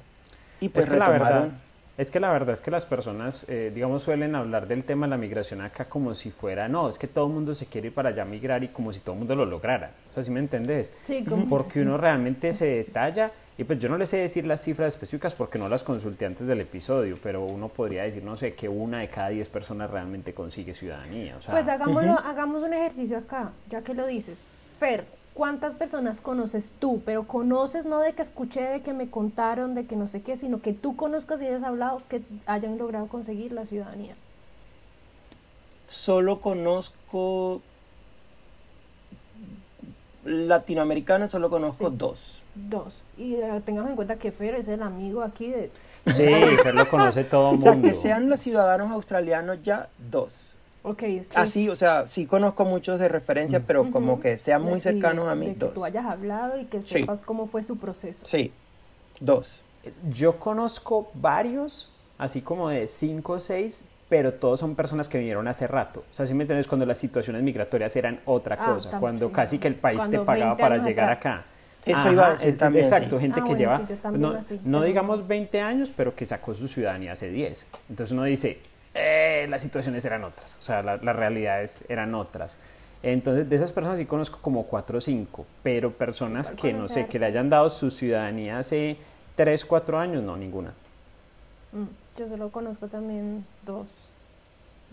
Y pues es que la verdad, es que la verdad es que las personas, eh, digamos, suelen hablar del tema de la migración acá como si fuera, no, es que todo el mundo se quiere ir para allá a migrar y como si todo el mundo lo lograra. O sea, ¿sí me entendés? Sí, como Porque uno realmente se detalla y pues yo no les sé decir las cifras específicas porque no las consulté antes del episodio, pero uno podría decir, no sé, que una de cada diez personas realmente consigue ciudadanía. O sea, pues hagámoslo, hagamos un ejercicio acá, ya que lo dices. Fer, ¿cuántas personas conoces tú? Pero conoces no de que escuché, de que me contaron, de que no sé qué, sino que tú conozcas y hayas hablado que hayan logrado conseguir la ciudadanía. Solo conozco latinoamericanas, solo conozco Sí. dos. Dos. Y eh, tengamos en cuenta que Fer es el amigo aquí de... Sí, Fer lo conoce todo el O sea, mundo. que sean los ciudadanos australianos ya dos. Ok, es que- Así, o sea, sí conozco muchos de referencia, pero como que sean muy sí, cercanos a mí, de que dos. tú hayas hablado y que Sí. sepas cómo fue su proceso. Sí, dos. Yo conozco varios, así como de cinco o seis, pero todos son personas que vinieron hace rato. O sea, si me entiendes, cuando las situaciones migratorias eran otra Ah, cosa, cuando sí. casi que el país te pagaba 20 para llegar atrás. acá. Eso iba a decir también, Exacto, sí. gente Ah, que bueno, lleva, sí, no, digamos 20 años, pero que sacó su ciudadanía hace 10. Entonces uno dice, eh, las situaciones eran otras, o sea, la- las realidades eran otras. Entonces, de esas personas sí conozco como 4 o 5, pero personas que no sé, que le hayan dado su ciudadanía hace 3, 4 años, no, ninguna. Mm, Yo solo conozco también dos.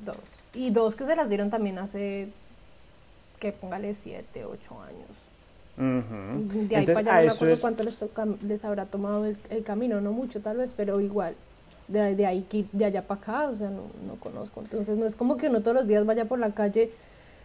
Dos. Y dos que se las dieron también hace, que póngale siete, ocho años. Ujú. De ahí Entonces, para allá no me acuerdo es- cuánto les, toca- les habrá tomado el, el camino, no mucho tal vez, pero igual. De, de ahí de allá para acá, o sea, no, no conozco. Entonces no es como que uno todos los días vaya por la calle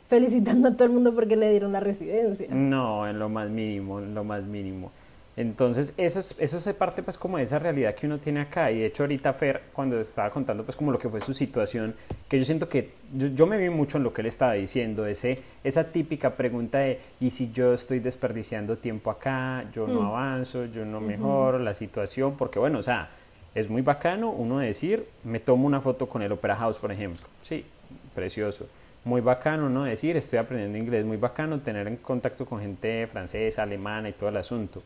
felicitando a todo el mundo porque le dieron la residencia. No, en lo más mínimo, en lo más mínimo. Entonces, eso es, eso es parte pues como de esa realidad que uno tiene acá. Y de hecho ahorita Fer, cuando estaba contando pues como lo que fue su situación, que yo siento que yo, yo me vi mucho en lo que él estaba diciendo, ese, esa típica pregunta de, ¿y si yo estoy desperdiciando tiempo acá? Yo no Mm. avanzo, yo no mejoro la situación, porque bueno, o sea, es muy bacano uno decir, me tomo una foto con el Opera House, por ejemplo. Sí, precioso. Muy bacano, ¿no? Decir, estoy aprendiendo inglés, muy bacano tener en contacto con gente francesa, alemana y todo el asunto.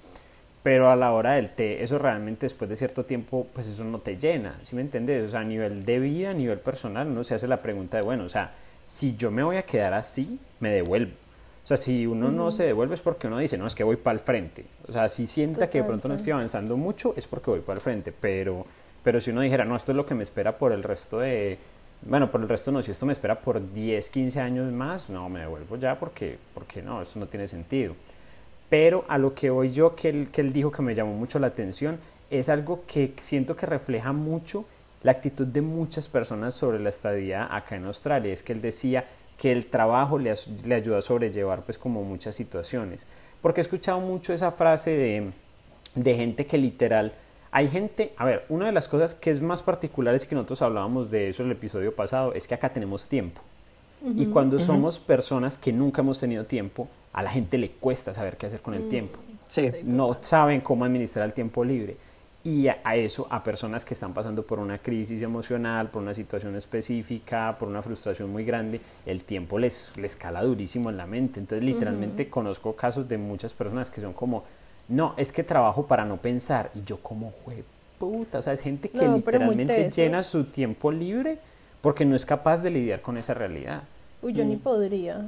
Pero a la hora del té, eso realmente después de cierto tiempo, pues eso no te llena, ¿sí me entiendes? O sea, a nivel de vida, a nivel personal, uno se hace la pregunta de, bueno, o sea, si yo me voy a quedar así, me devuelvo. O sea, si uno no se devuelve es porque uno dice, no, es que voy para el frente. O sea, si sienta que de pronto no estoy avanzando mucho, es porque voy para el frente. Pero, pero si uno dijera, no, esto es lo que me espera por el resto de... Bueno, por el resto no, si esto me espera por 10, 15 años más, no, me devuelvo ya porque, porque no, eso no tiene sentido. Pero a lo que voy yo, que él, que él dijo que me llamó mucho la atención, es algo que siento que refleja mucho la actitud de muchas personas sobre la estadía acá en Australia. Es que él decía que el trabajo le, ayuda a sobrellevar pues como muchas situaciones. Porque he escuchado mucho esa frase de, de gente que literal... Hay gente, a ver, una de las cosas que es más particular es que nosotros hablábamos de eso en el episodio pasado, es que acá tenemos tiempo. Y cuando somos personas que nunca hemos tenido tiempo, a la gente le cuesta saber qué hacer con el tiempo. Sí. Sí. No saben cómo administrar el tiempo libre. Y a, eso, a personas que están pasando por una crisis emocional, por una situación específica, por una frustración muy grande, el tiempo les, les cala durísimo en la mente. Entonces, literalmente conozco casos de muchas personas que son como, no, es que trabajo para no pensar. Y yo como, "Jue puta, o sea, es gente que No, literalmente llena su tiempo libre porque no es capaz de lidiar con esa realidad. Uy, yo ni Mm. podría.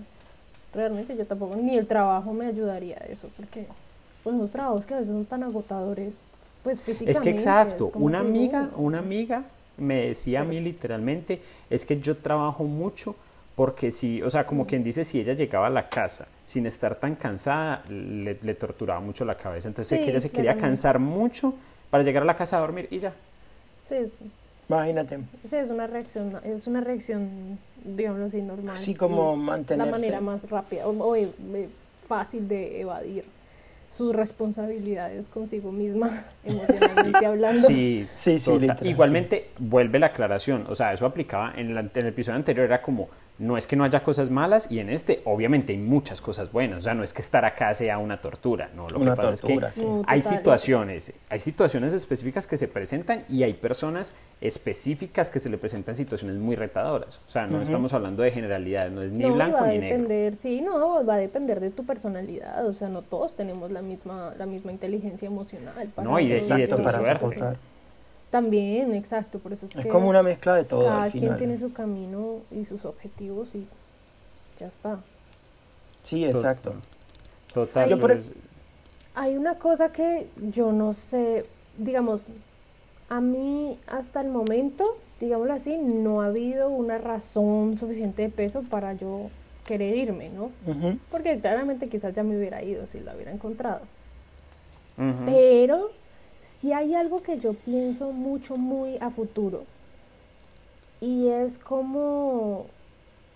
Realmente yo tampoco, ni el trabajo me ayudaría a eso, porque pues los trabajos que a veces son tan agotadores, pues físicamente. Es que exacto, una que, amiga, una amiga me decía a mí literalmente, es que yo trabajo mucho porque si, o sea, como quien dice, si ella llegaba a la casa sin estar tan cansada, le, le torturaba mucho la cabeza. Entonces Sí, que ella se quería cansar mucho para llegar a la casa a dormir y ya. Sí, es, Imagínate. sí, es una reacción, es una reacción, digámoslo así, normal. Sí, como mantenerse. La manera más rápida o, o, eh, fácil de evadir sus responsabilidades consigo misma, emocionalmente hablando. Sí, Sí, sí, Igualmente, vuelve la aclaración. O sea, eso aplicaba en, la- en el episodio anterior, era como, no es que no haya cosas malas, y en este, obviamente, hay muchas cosas buenas. O sea, no es que estar acá sea una tortura, no. Lo Una que pasa tortura, es que sí. Hay situaciones, hay situaciones específicas que se presentan y hay personas específicas que se le presentan situaciones muy retadoras. O sea, no estamos hablando de generalidades, no es ni no, blanco va a ni negro. depender, sí, no, va a depender de tu personalidad, o sea, no todos tenemos la misma, la misma inteligencia emocional. para No, y de- y de tu suerte. También, exacto, por eso es, Es que como una mezcla de todo cada al quien tiene su camino y sus objetivos y ya está. Sí, exacto. Total. Pero es- Hay una cosa que yo no sé, digamos, a mí hasta el momento, digámoslo así, no ha habido una razón suficiente de peso para yo querer irme, ¿no? Porque claramente quizás ya me hubiera ido si lo hubiera encontrado. Pero si hay algo que yo pienso mucho, muy a futuro, y es como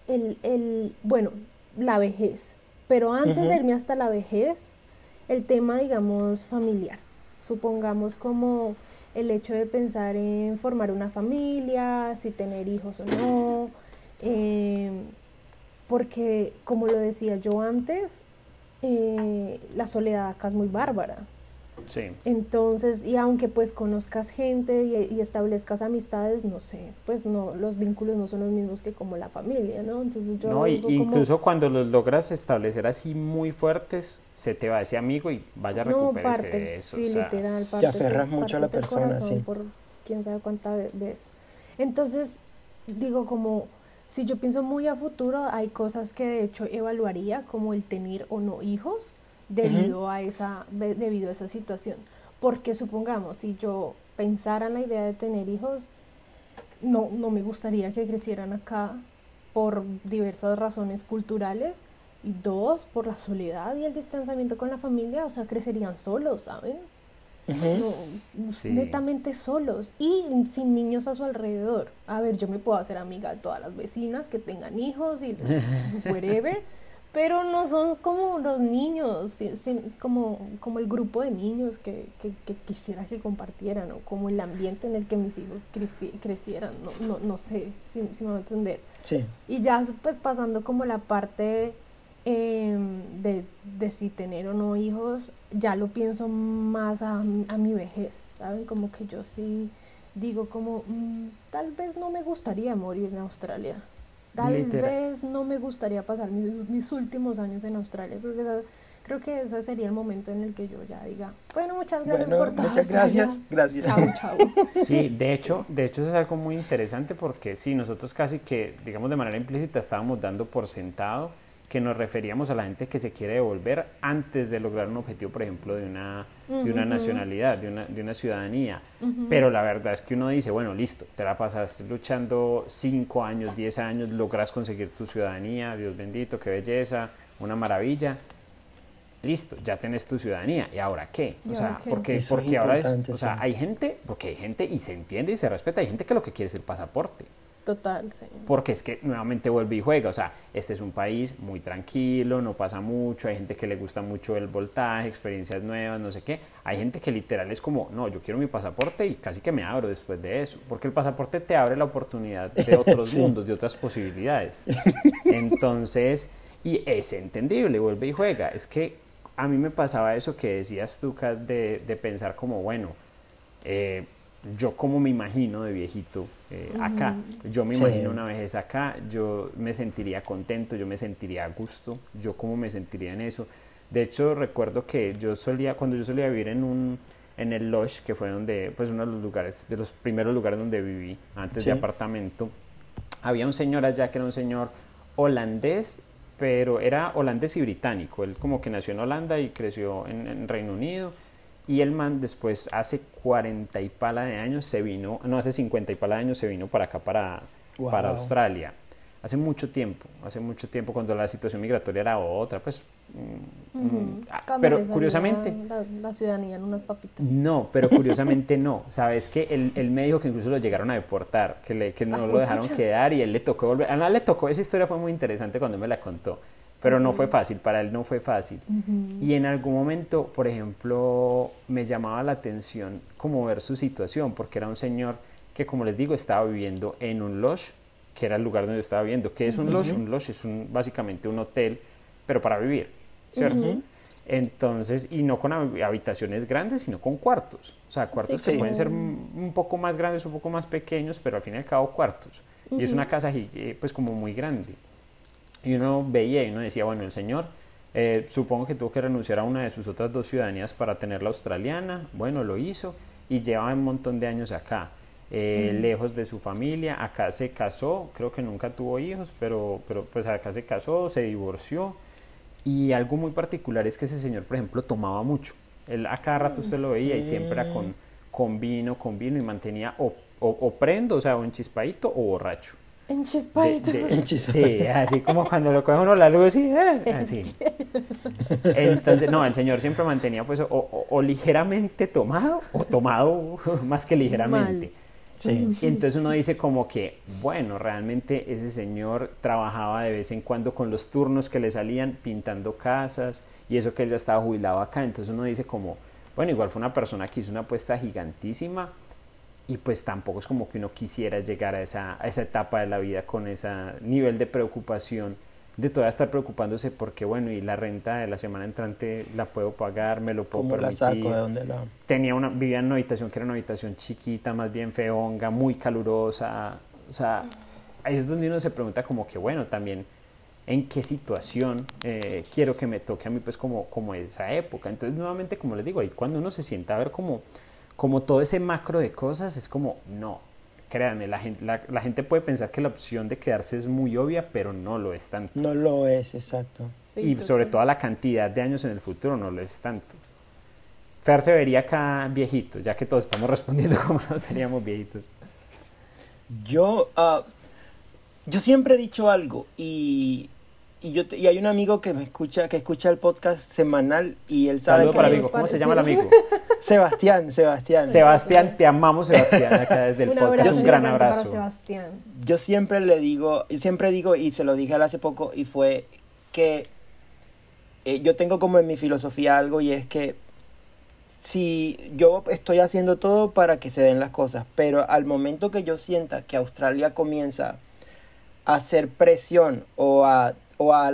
el, el bueno, la vejez. Pero antes de irme hasta la vejez, el tema, digamos, familiar. Supongamos como el hecho de pensar en formar una familia, si tener hijos o no, em, porque como lo decía yo antes, eh, la soledad acá es muy bárbara. Sí. Entonces, y aunque pues conozcas gente y, establezcas amistades, no sé, pues no, los vínculos no son los mismos que como la familia, ¿no? Entonces yo... No, incluso cuando los logras establecer así muy fuertes, se te va ese amigo y vaya a recuperarse de eso. Sí, literal, parte, te aferras mucho a la persona, sí. Por quién sabe cuánta vez. Entonces, digo como... Si yo pienso muy a futuro, hay cosas que de hecho evaluaría, como el tener o no hijos, debido, a esa, debido a esa situación. Porque supongamos, si yo pensara en la idea de tener hijos, no, no me gustaría que crecieran acá por diversas razones culturales y dos, por la soledad y el distanciamiento con la familia, o sea, crecerían solos, ¿saben? Netamente solos y sin niños a su alrededor. A ver, yo me puedo hacer amiga de todas las vecinas que tengan hijos y whatever, pero no son como los niños, como, como el grupo de niños que, que, quisiera que compartieran, o como el ambiente en el que mis hijos crecieran, no, no, no sé si, me va a entender. Sí. Y ya pues pasando como la parte em, de, de, si tener o no hijos, ya lo pienso más a, a mi vejez, ¿saben? Como que yo sí digo como, mm, tal vez no me gustaría morir en Australia. Tal vez no me gustaría pasar mis, últimos años en Australia, porque creo que ese sería el momento en el que yo ya diga, bueno, muchas gracias por todo. Muchas gracias, gracias. Chao, chao. Sí, de hecho, de hecho eso es algo muy interesante porque sí, nosotros casi que, digamos de manera implícita, estábamos dando por sentado que nos referíamos a la gente que se quiere devolver antes de lograr un objetivo, por ejemplo, de una, de una nacionalidad, de una, de una ciudadanía. Pero la verdad es que uno dice, bueno, listo, te la pasaste luchando 5 años, 10 años, logras conseguir tu ciudadanía, Dios bendito, qué belleza, una maravilla. Listo, ya tenés tu ciudadanía. ¿Y ahora qué? O sea, porque, porque ahora es, o sea, hay gente, porque hay gente y se entiende y se respeta, hay gente que lo que quiere es el pasaporte. Total, sí. Porque es que nuevamente vuelve y juega. O sea, este es un país muy tranquilo, no pasa mucho. Hay gente que le gusta mucho el voltaje, experiencias nuevas, no sé qué. Hay gente que literal es como, no, yo quiero mi pasaporte y casi que me abro después de eso. Porque el pasaporte te abre la oportunidad de otros mundos, de otras posibilidades. Entonces, y es entendible, vuelve y juega. Es que a mí me pasaba eso que decías tú, de, de pensar como, bueno, eh, yo como me imagino de viejito eh, acá, yo me imagino una vejez acá, yo me sentiría contento, yo me sentiría a gusto, yo como me sentiría en eso. De hecho, recuerdo que yo solía, cuando yo solía vivir en un, en el Lodge, que fue donde, pues uno de los lugares, de los primeros lugares donde viví, antes de apartamento, había un señor allá que era un señor holandés, pero era holandés y británico, él como que nació en Holanda y creció en, en Reino Unido, y el man después, hace 40 y pala de años, se vino, no, hace 50 y pala de años se vino para acá, para, para Australia. Hace mucho tiempo, hace mucho tiempo, cuando la situación migratoria era otra, pues... Mm, mm, ah, pero curiosamente... La, ciudadanía en unas papitas. No, pero curiosamente no. Sabes que él, él, me dijo que incluso lo llegaron a deportar, que, le, que no lo dejaron quedar y él le tocó volver. A le tocó, esa historia fue muy interesante cuando me la contó pero no fue fácil, para él no fue fácil. Y en algún momento, por ejemplo, me llamaba la atención como ver su situación, porque era un señor que, como les digo, estaba viviendo en un lodge, que era el lugar donde estaba viviendo. ¿Qué es un lodge? Un lodge es un, básicamente un hotel, pero para vivir, ¿cierto? Entonces, y no con habitaciones grandes, sino con cuartos. O sea, cuartos que pueden ser un poco más grandes, un poco más pequeños, pero al fin y al cabo cuartos. Y es una casa, eh, pues, como muy grande. Y uno veía y uno decía, bueno, el señor eh, supongo que tuvo que renunciar a una de sus otras dos ciudadanías para tener la australiana. Bueno, lo hizo y lleva un montón de años acá, eh, lejos de su familia. Acá se casó, creo que nunca tuvo hijos, pero, pero pues acá se casó, se divorció. Y algo muy particular es que ese señor, por ejemplo, tomaba mucho. Él a cada rato usted lo veía y siempre era con, con vino, con vino y mantenía o, o, o prendo, o sea, un chispadito o borracho. Enchispadito. de- sí, así como cuando lo coge uno la luz, así, eh, así. Entonces, no, el señor siempre mantenía pues o, o- o ligeramente tomado o tomado más que ligeramente. Sí. Y entonces uno dice como que, bueno, realmente ese señor trabajaba de vez en cuando con los turnos que le salían pintando casas y eso que él ya estaba jubilado acá. Entonces uno dice como, bueno, igual fue una persona que hizo una apuesta gigantísima y pues tampoco es como que uno quisiera llegar a esa, a esa etapa de la vida con ese nivel de preocupación de todavía estar preocupándose porque, bueno, y la renta de la semana entrante la puedo pagar, me lo puedo ¿Cómo la permitir saco? ¿De dónde la...? tenía una, vivía en una habitación que era una habitación chiquita, más bien feonga, muy calurosa. O sea, ahí es donde uno se pregunta como que, bueno, también en qué situación eh, quiero que me toque a mí, pues como, como esa época. Entonces, nuevamente, como les digo, ahí cuando uno se sienta a ver como, como todo ese macro de cosas, es como, no, créanme, la gente, la, la gente puede pensar que la opción de quedarse es muy obvia, pero no lo es tanto. No lo es, exacto. Sí, y sobre todo la cantidad de años en el futuro no lo es tanto. Fer se vería acá viejito, ya que todos estamos respondiendo como no teníamos viejitos. Yo, ah, yo siempre he dicho algo y, y, yo, te- y hay un amigo que me escucha, que escucha el podcast semanal y él sabe Saludo que para el nos amigo. ¿Cómo se llama el amigo? Sebastián, Sebastián. Sebastián, te amamos Sebastián acá desde el Un podcast. abrazo Un gran para abrazo. Sebastián. Yo siempre le digo, yo siempre digo, y se lo dije él hace poco, y fue que eh, yo tengo como en mi filosofía algo, y es que si yo estoy haciendo todo para que se den las cosas, pero al momento que yo sienta que Australia comienza a hacer presión o a, o a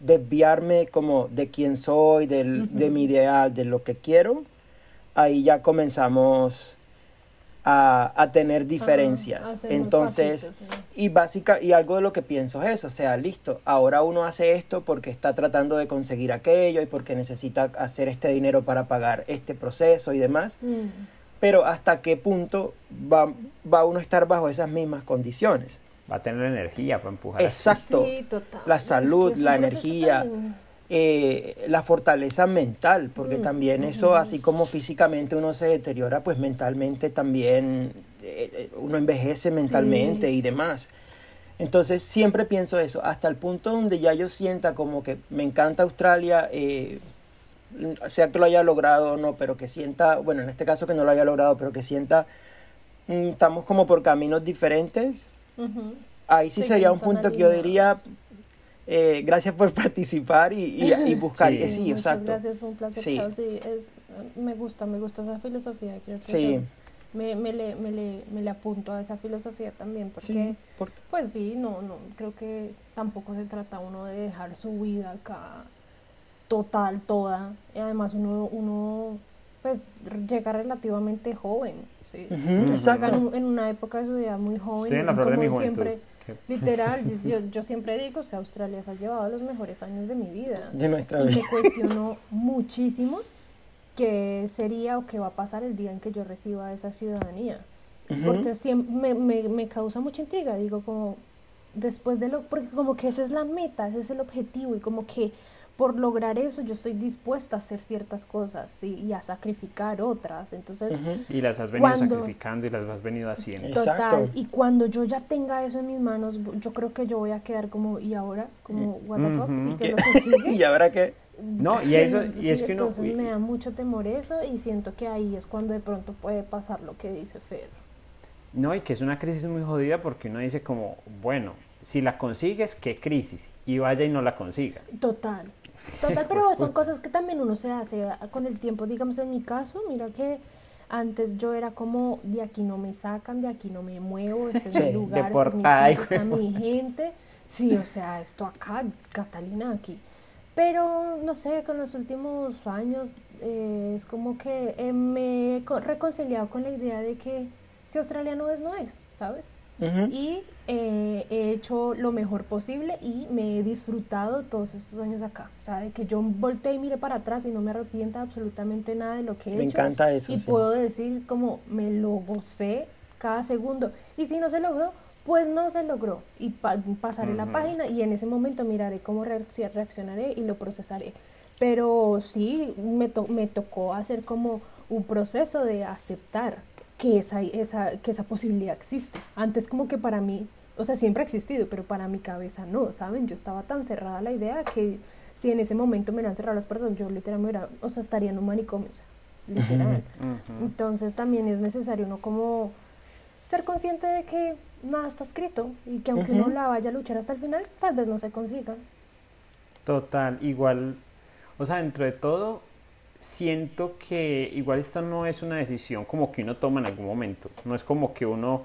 desviarme como de quién soy, del, de mi ideal, de lo que quiero, ahí ya comenzamos a, a tener diferencias. Entonces, sí. y básica, y algo de lo que pienso es eso, o sea, listo, ahora uno hace esto porque está tratando de conseguir aquello y porque necesita hacer este dinero para pagar este proceso y demás, Mm. pero hasta qué punto va, va uno a estar bajo esas mismas condiciones. Va a tener energía para empujar. Exacto. Sí, total. La salud, es la energía, tan- eh, la fortaleza mental, porque Mm, también eso, así como físicamente uno se deteriora, pues mentalmente también eh, eh, uno envejece mentalmente Sí. y demás. Entonces siempre pienso eso, hasta el punto donde ya yo sienta como que me encanta Australia, eh, sea que lo haya logrado o no, pero que sienta, bueno, en este caso que no lo haya logrado, pero que sienta, mm, estamos como por caminos diferentes, ahí sí, Sí, sería un punto que yo diría. Eh, gracias por participar y, y- y buscar Sí. que sí, muchas exacto. gracias, fue un placer. Sí. chao, sí, es, me gusta, me gusta esa filosofía. Creo que Sí. me, me, le, me, le, me le apunto a esa filosofía también, porque, Sí, por- pues sí, no, no, creo que tampoco se trata uno de dejar su vida acá total, toda. Y además uno, uno pues llega relativamente joven, ¿sí? Ujú, Ujú. Llega exacto. en, en una época de su vida muy joven. Estoy en la flor de mi como juventud. siempre, literal, yo, yo siempre digo, o sea, Australia se ha llevado los mejores años de mi vida. De nuestra Y vida. me cuestionó muchísimo qué sería o qué va a pasar el día en que yo reciba esa ciudadanía. Porque siempre me, me, me causa mucha intriga, digo, como después de lo, porque como que esa es la meta, ese es el objetivo y como que por lograr eso yo estoy dispuesta a hacer ciertas cosas y a sacrificar otras. Entonces. Y las has venido Cuando- sacrificando y las has venido haciendo. Total, Exacto. y cuando yo ya tenga eso en mis manos, yo creo que yo voy a quedar como, ¿y ahora? Como, ¿what the fuck? Ujú. ¿Y qué lo que sigue? y ahora que No, y ¿Quién- eso- y es que uno- Entonces me da mucho temor eso y siento que ahí es cuando de pronto puede pasar lo que dice Fer. No, y que es una crisis muy jodida porque uno dice como, bueno, si la consigues, ¿qué crisis? Y vaya y no la consiga. Total. Total, pero son cosas que también uno se hace con el tiempo. Digamos, en mi caso, mira que antes yo era como, de aquí no me sacan, de aquí no me muevo, este es Sí, mi lugar, este es mi sitio, está mi gente. Sí, o sea, esto acá, Catalina aquí. Pero, no sé, con los últimos años eh, es como que eh, me he co- reconciliado con la idea de que si Australia no es, no es, ¿sabes? Y eh, he hecho lo mejor posible y me he disfrutado todos estos años acá. O sea, de que yo volteé y mire para atrás y no me arrepienta absolutamente nada de lo que he me hecho. encanta eso. Y sí. puedo decir como me lo gocé cada segundo. Y si no se logró, pues no se logró. Y pa- pasaré la página y en ese momento miraré cómo reacc- reaccionaré y lo procesaré. Pero sí, me, to- me tocó hacer como un proceso de aceptar que esa, esa, que esa posibilidad existe. Antes como que para mí, o sea, siempre ha existido, pero para mi cabeza no, ¿saben? Yo estaba tan cerrada a la idea que si en ese momento me hubieran cerrado las puertas, yo literalmente, o sea, estaría en un manicomio, literal. Entonces también es necesario uno como ser consciente de que nada está escrito y que aunque uno la vaya a luchar hasta el final, tal vez no se consiga. Total, igual, o sea, dentro de todo, siento que igual esta no es una decisión como que uno toma en algún momento, no es como que uno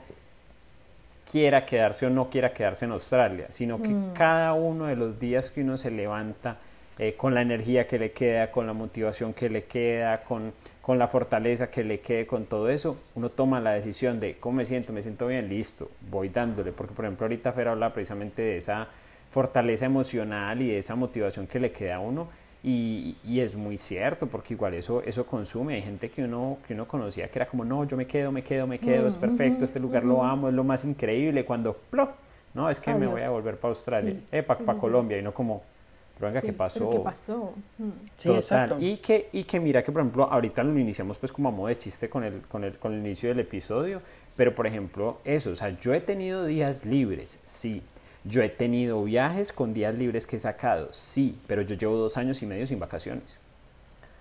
quiera quedarse o no quiera quedarse en Australia, sino que mm. cada uno de los días que uno se levanta eh, con la energía que le queda, con la motivación que le queda, con, con la fortaleza que le quede, con todo eso, uno toma la decisión de cómo me siento, me siento bien, listo, voy dándole, porque por ejemplo ahorita Fer habla precisamente de esa fortaleza emocional y de esa motivación que le queda a uno y, es muy cierto, porque igual eso, eso consume. Hay gente que uno, que uno conocía que era como, no, yo me quedo, me quedo, me quedo, es perfecto, este lugar lo amo, es lo más increíble. Cuando, no, es que me voy a volver para Australia, eh, para Colombia, y no como, pero venga, ¿qué pasó? ¿Qué pasó? Sí, exacto. Y que, y que mira que, por ejemplo, ahorita lo iniciamos pues como a modo de chiste con el, con, el, con el inicio del episodio, pero por ejemplo, eso, o sea, yo he tenido días libres, sí, yo he tenido viajes con días libres que he sacado, sí, pero yo llevo dos años y medio sin vacaciones.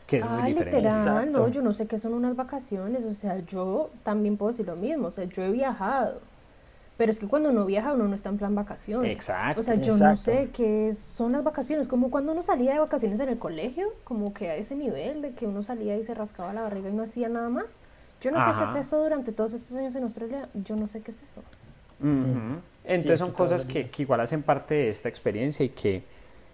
Que es muy diferente. Literal, no, yo no sé qué son unas vacaciones, o sea, yo también puedo decir lo mismo, o sea, yo he viajado, pero es que cuando uno viaja uno no está en plan vacaciones. Exacto. O sea, yo no sé qué son las vacaciones, como cuando uno salía de vacaciones en el colegio, como que a ese nivel de que uno salía y se rascaba la barriga y no hacía nada más. Yo no sé qué es eso durante todos estos años en Australia, yo no sé qué es eso. Entonces son cosas que, igual hacen parte de esta experiencia y que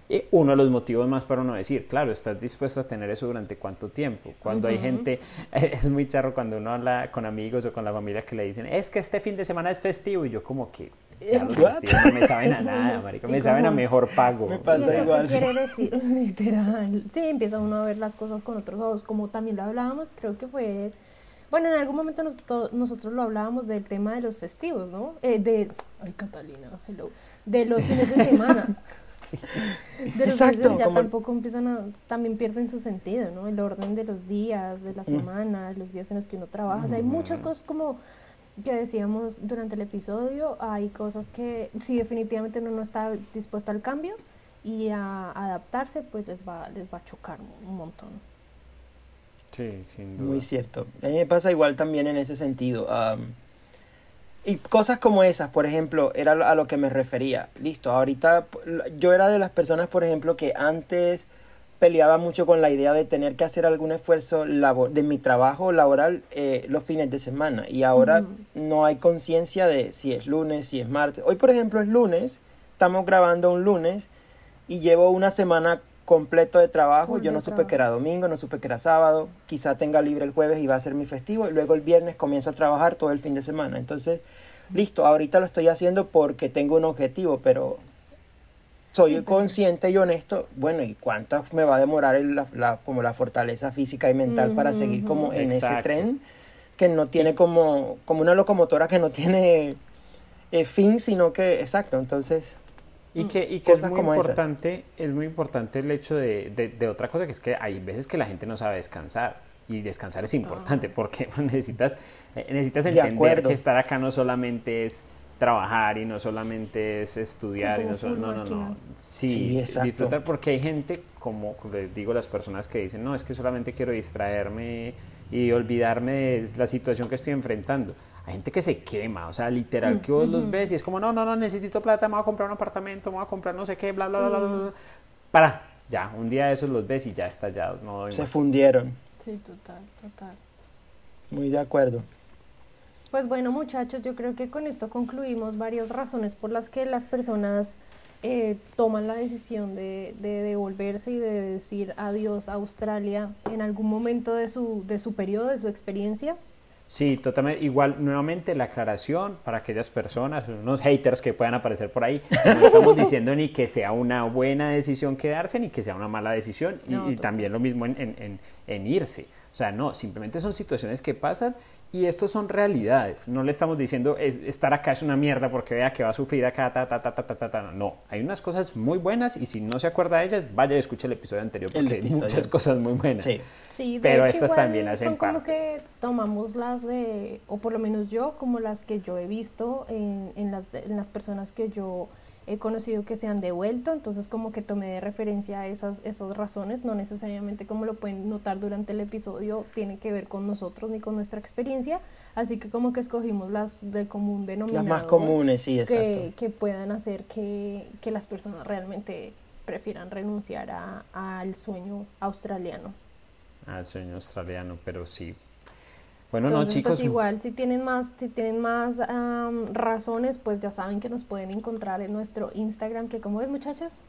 eh, uno de los motivos más para uno decir, claro, estás dispuesto a tener eso durante cuánto tiempo. Cuando hay gente, es muy charro cuando uno habla con amigos o con la familia que le dicen, es que este fin de semana es festivo y yo como que ya los festivos no me saben a nada, marico, me saben a mejor pago. Me pasa igual. ¿Qué quiere decir? Literal. Sí, empieza uno a ver las cosas con otros ojos, como también lo hablábamos, creo que fue bueno, en algún momento nosotros lo hablábamos del tema de los festivos, ¿no? Eh, de, ay, Catalina, hello, de los fines de semana. sí. De los Exacto, ya tampoco empiezan a, también pierden su sentido, ¿no? El orden de los días, de la mm. semana, los días en los que uno trabaja. O sea, hay muchas cosas como que decíamos durante el episodio, hay cosas que si definitivamente uno no está dispuesto al cambio y a adaptarse, pues les va, les va a chocar un montón. Sí, sin duda. Muy cierto. A mí me pasa igual también en ese sentido. y cosas como esas, por ejemplo, era a lo que me refería. Listo, ahorita yo era de las personas, por ejemplo, que antes peleaba mucho con la idea de tener que hacer algún esfuerzo de mi trabajo laboral eh, los fines de semana. Y ahora no hay conciencia de si es lunes, si es martes. Hoy, por ejemplo, es lunes, estamos grabando un lunes y llevo una semana completo de trabajo. Yo no supe que era domingo, no supe que era sábado. Quizá tenga libre el jueves y va a ser mi festivo. Y luego el viernes comienzo a trabajar todo el fin de semana. Entonces, listo, ahorita lo estoy haciendo porque tengo un objetivo, pero soy consciente y honesto. Bueno, ¿y cuánto me va a demorar la, como la fortaleza física y mental para seguir como en ese tren que no tiene como, como una locomotora que no tiene eh, fin, sino que, exacto, entonces y que, y que es muy importante, es muy importante el hecho de, de, otra cosa, que es que hay veces que la gente no sabe descansar. Y descansar es importante porque necesitas, eh, necesitas entender que estar acá no solamente es trabajar y no solamente es estudiar y no, no, no, no, sí, disfrutar porque hay gente como les digo las personas que dicen no es que solamente quiero distraerme y olvidarme de la situación que estoy enfrentando hay gente que se quema, o sea, literal, mm, que vos los ves y es como, no, no, no, necesito plata, me voy a comprar un apartamento, me voy a comprar no sé qué, bla, bla, bla, bla, Para, ya, un día de esos los ves y ya estallados. No se fundieron. Sí, total, total. Muy de acuerdo. Pues bueno, muchachos, yo creo que con esto concluimos varias razones por las que las personas eh, toman la decisión de, de, devolverse y de decir adiós a Australia en algún momento de su, de su periodo, de su experiencia. Sí, totalmente. Igual, nuevamente la aclaración para aquellas personas, unos haters que puedan aparecer por ahí. No estamos diciendo ni que sea una buena decisión quedarse, ni que sea una mala decisión. y, también lo mismo en, en, en, irse. O sea, no, simplemente son situaciones que pasan Y estos son realidades. No le estamos diciendo es- estar acá es una mierda porque vea que va a sufrir acá, ta, ta, ta, ta, ta, ta, ta. No, hay unas cosas muy buenas y si no se acuerda de ellas, vaya y escuche el episodio anterior porque hay muchas cosas muy buenas. Sí. Sí, de Pero hecho, estas igual también hacen son como parte. que tomamos las de, o por lo menos yo, como las que yo he visto en, en las, en las personas que yo he conocido que se han devuelto, entonces como que tomé de referencia esas, esas razones, no necesariamente como lo pueden notar durante el episodio, tiene que ver con nosotros ni con nuestra experiencia, así que como que escogimos las del común Las denominador más comunes, sí, exacto. que, que puedan hacer que, que las personas realmente prefieran renunciar a- al sueño australiano. Al sueño australiano, pero sí. Bueno, Entonces, no, chicos. pues igual, si tienen más, si tienen más am, razones, pues ya saben que nos pueden encontrar en nuestro Instagram, que como es, muchachos,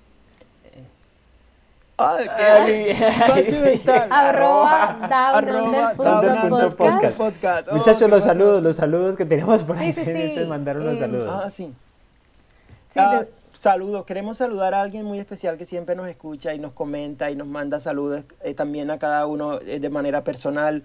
arroba down Arroba punto podcast. podcast. Oh, Muchachos, ¿qué los pasó? saludos, los saludos que teníamos por ahí Sí, sí, pendientes, sí, mandaron los eh, saludos. Ah, sí. Sí, Ah, de- saludos, queremos saludar a alguien muy especial que siempre nos escucha y nos comenta y nos manda saludos eh, también a cada uno eh, de manera personal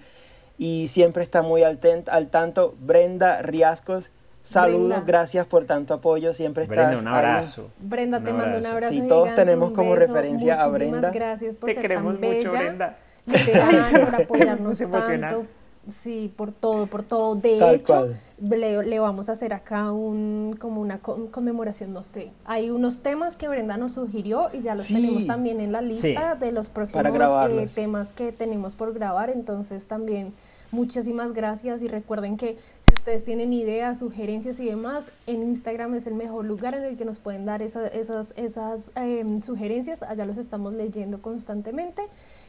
y siempre está muy al, ten- al tanto. Brenda Riascos, saludos, Brenda. gracias por tanto apoyo, siempre estás Brenda, un ahí. abrazo. Brenda, te Un mando un abrazo. Sí, todos gigante, tenemos como beso. referencia a Brenda. gracias por Te ser queremos tan mucho, bella. Brenda. Literal, por apoyarnos tanto. Sí, por todo, por todo. De Tal hecho, cual. le, le vamos a hacer acá un como una con- conmemoración, no sé. Hay unos temas que Brenda nos sugirió y ya los Sí. tenemos también en la lista Sí. de los próximos eh, temas que tenemos por grabar. Entonces también muchísimas gracias y recuerden que si ustedes tienen ideas, sugerencias y demás, en Instagram es el mejor lugar en el que nos pueden dar esa- esas, esas em, sugerencias. Allá los estamos leyendo constantemente.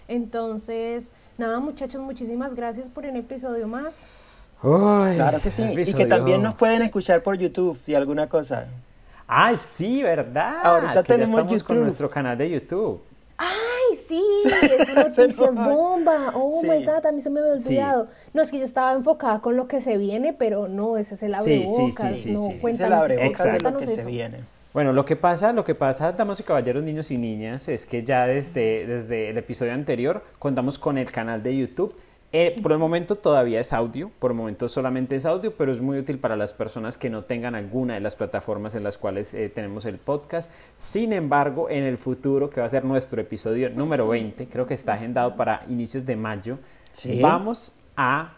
Entonces, nada muchachos, muchísimas gracias por un episodio más. Uy, Claro que sí. Y que también nos pueden escuchar por YouTube y alguna cosa. Ay, sí, ¿verdad? Ahorita que ya tenemos estamos con YouTube. nuestro canal de YouTube. ¡Ay, sí! Es bomba. Oh Sí. my god, a mí se me había Sí. olvidado. No, es que yo estaba enfocada con lo que se viene, pero no, ese es el Sí, sí, abrebocas. sí, sí, no, sí, sí. Se cuéntanos, de lo que se viene. Bueno, lo que pasa, lo que pasa, damas y caballeros, niños y niñas, es que ya desde, desde el episodio anterior contamos con el canal de YouTube. Eh, por el momento todavía es audio, por el momento solamente es audio, pero es muy útil para las personas que no tengan alguna de las plataformas en las cuales eh, tenemos el podcast. Sin embargo, en el futuro, que va a ser nuestro episodio número 20, creo que está agendado para inicios de mayo, Sí. vamos a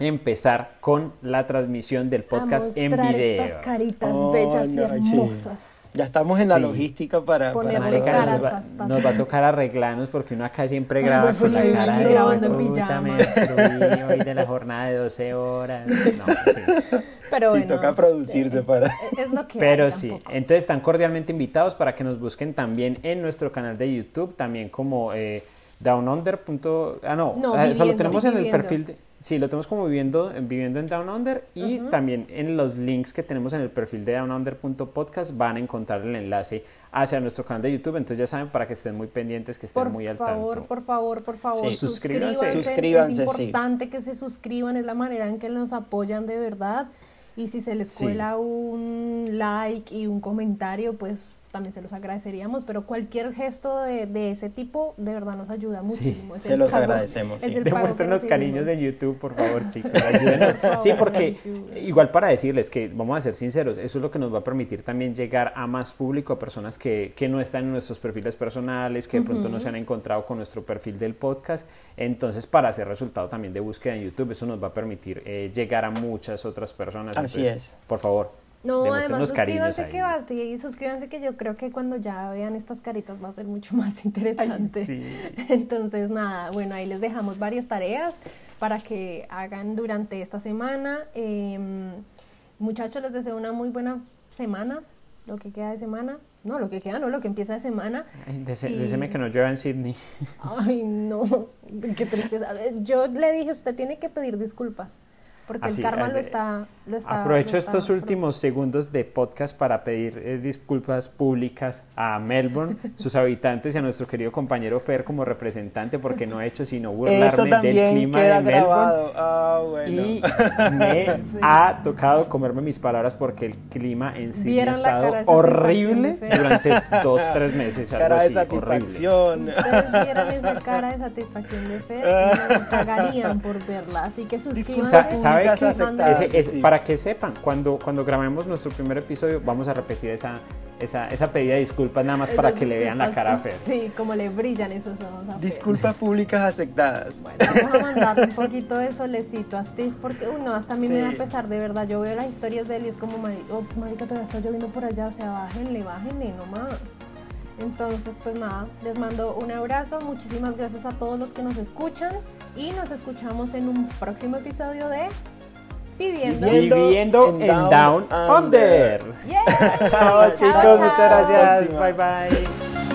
empezar con la transmisión del podcast a en video. estas caritas Oh, bellas y no, hermosas. Ya estamos en la Sí. logística para, Ponerle caras nos, eso. va, hasta nos va a tocar arreglarnos porque uno acá siempre graba pues, con la cara aquí de grabando en "Puta, me pijama". hoy de la jornada de 12 horas. No, sí. Pero Sí, bueno, toca producirse para... es lo que Pero hay sí, tampoco. entonces están cordialmente invitados para que nos busquen también en nuestro canal de YouTube, también como eh, downunder. punto- Ah, no, No, ah, o sea, lo viviendo, tenemos en el viviendo. perfil de... Sí, lo tenemos como viviendo, viviendo en Down Under y también en los links que tenemos en el perfil de downunder.podcast van a encontrar el enlace hacia nuestro canal de YouTube. Entonces ya saben para que estén muy pendientes, que estén Por muy al favor, tanto. por favor, por favor, Sí. Suscríbanse. Suscríbanse, Es sí. importante que se suscriban, es la manera en que nos apoyan de verdad. Y si se les Sí. cuela un like y un comentario, pues también se los agradeceríamos. Pero cualquier gesto de, de ese tipo, de verdad nos ayuda muchísimo. Es Se los pago- agradecemos, sí. Demuéstrenos cariños en. YouTube, por favor, chicos. Ayúdenos. Sí, porque igual para decirles que vamos a ser sinceros, eso es lo que nos va a permitir también llegar a más público, a personas que, que no están en nuestros perfiles personales, que de pronto no se han encontrado con nuestro perfil del podcast. Entonces, para hacer resultado también de búsqueda en YouTube, eso nos va a permitir eh, llegar a muchas otras personas. Así Entonces, es. Por favor, No, además suscríbanse que va así, suscríbanse que yo creo que cuando ya vean estas caritas va a ser mucho más interesante. sí. Entonces, nada, bueno, ahí les dejamos varias tareas para que hagan durante esta semana. Em, muchachos, les deseo una muy buena semana, lo que queda de semana. No, lo que queda, no, lo que empieza de semana. Ay, dese- Y- Déseme que no llueva en Sydney. Ay, no, qué tristeza. Yo le dije, usted tiene que pedir disculpas. Porque Así, el karma eh, lo está, lo está. Aprovecho lo está estos últimos segundos de podcast para pedir eh, disculpas públicas a Melbourne, sus habitantes y a nuestro querido compañero Fer como representante porque no he hecho sino Eso burlarme del clima queda de Melbourne. Ah, bueno. Y me Sí. ha tocado comerme mis palabras porque el clima en sí ha estado de horrible de durante dos, tres meses. algo Cara de así, horrible. satisfacción. Ustedes vieran esa cara de satisfacción de Fer y me pagarían por verla. Así que suscríbanse. Sí. para que sepan, cuando, cuando grabemos nuestro primer episodio, vamos a repetir esa, esa, esa pedida de disculpas nada más para que le vean la cara a Fer. Sí, como le brillan esos ojos a Fer. Disculpas públicas aceptadas. Bueno, vamos a mandarle un poquito de solecito a Steve porque, uy, no, hasta a mí me da Sí. pesar, de verdad. Yo veo las historias de él y es como, "Mari- oh, marica, todavía está lloviendo por allá, o sea, bájenle, bájenle nomás. Entonces, pues nada, les mando un abrazo, muchísimas gracias a todos los que nos escuchan y nos escuchamos en un próximo episodio de Viviendo. Viviendo Viviendo en en Down Down Under. Chao chicos, muchas gracias. Bye bye.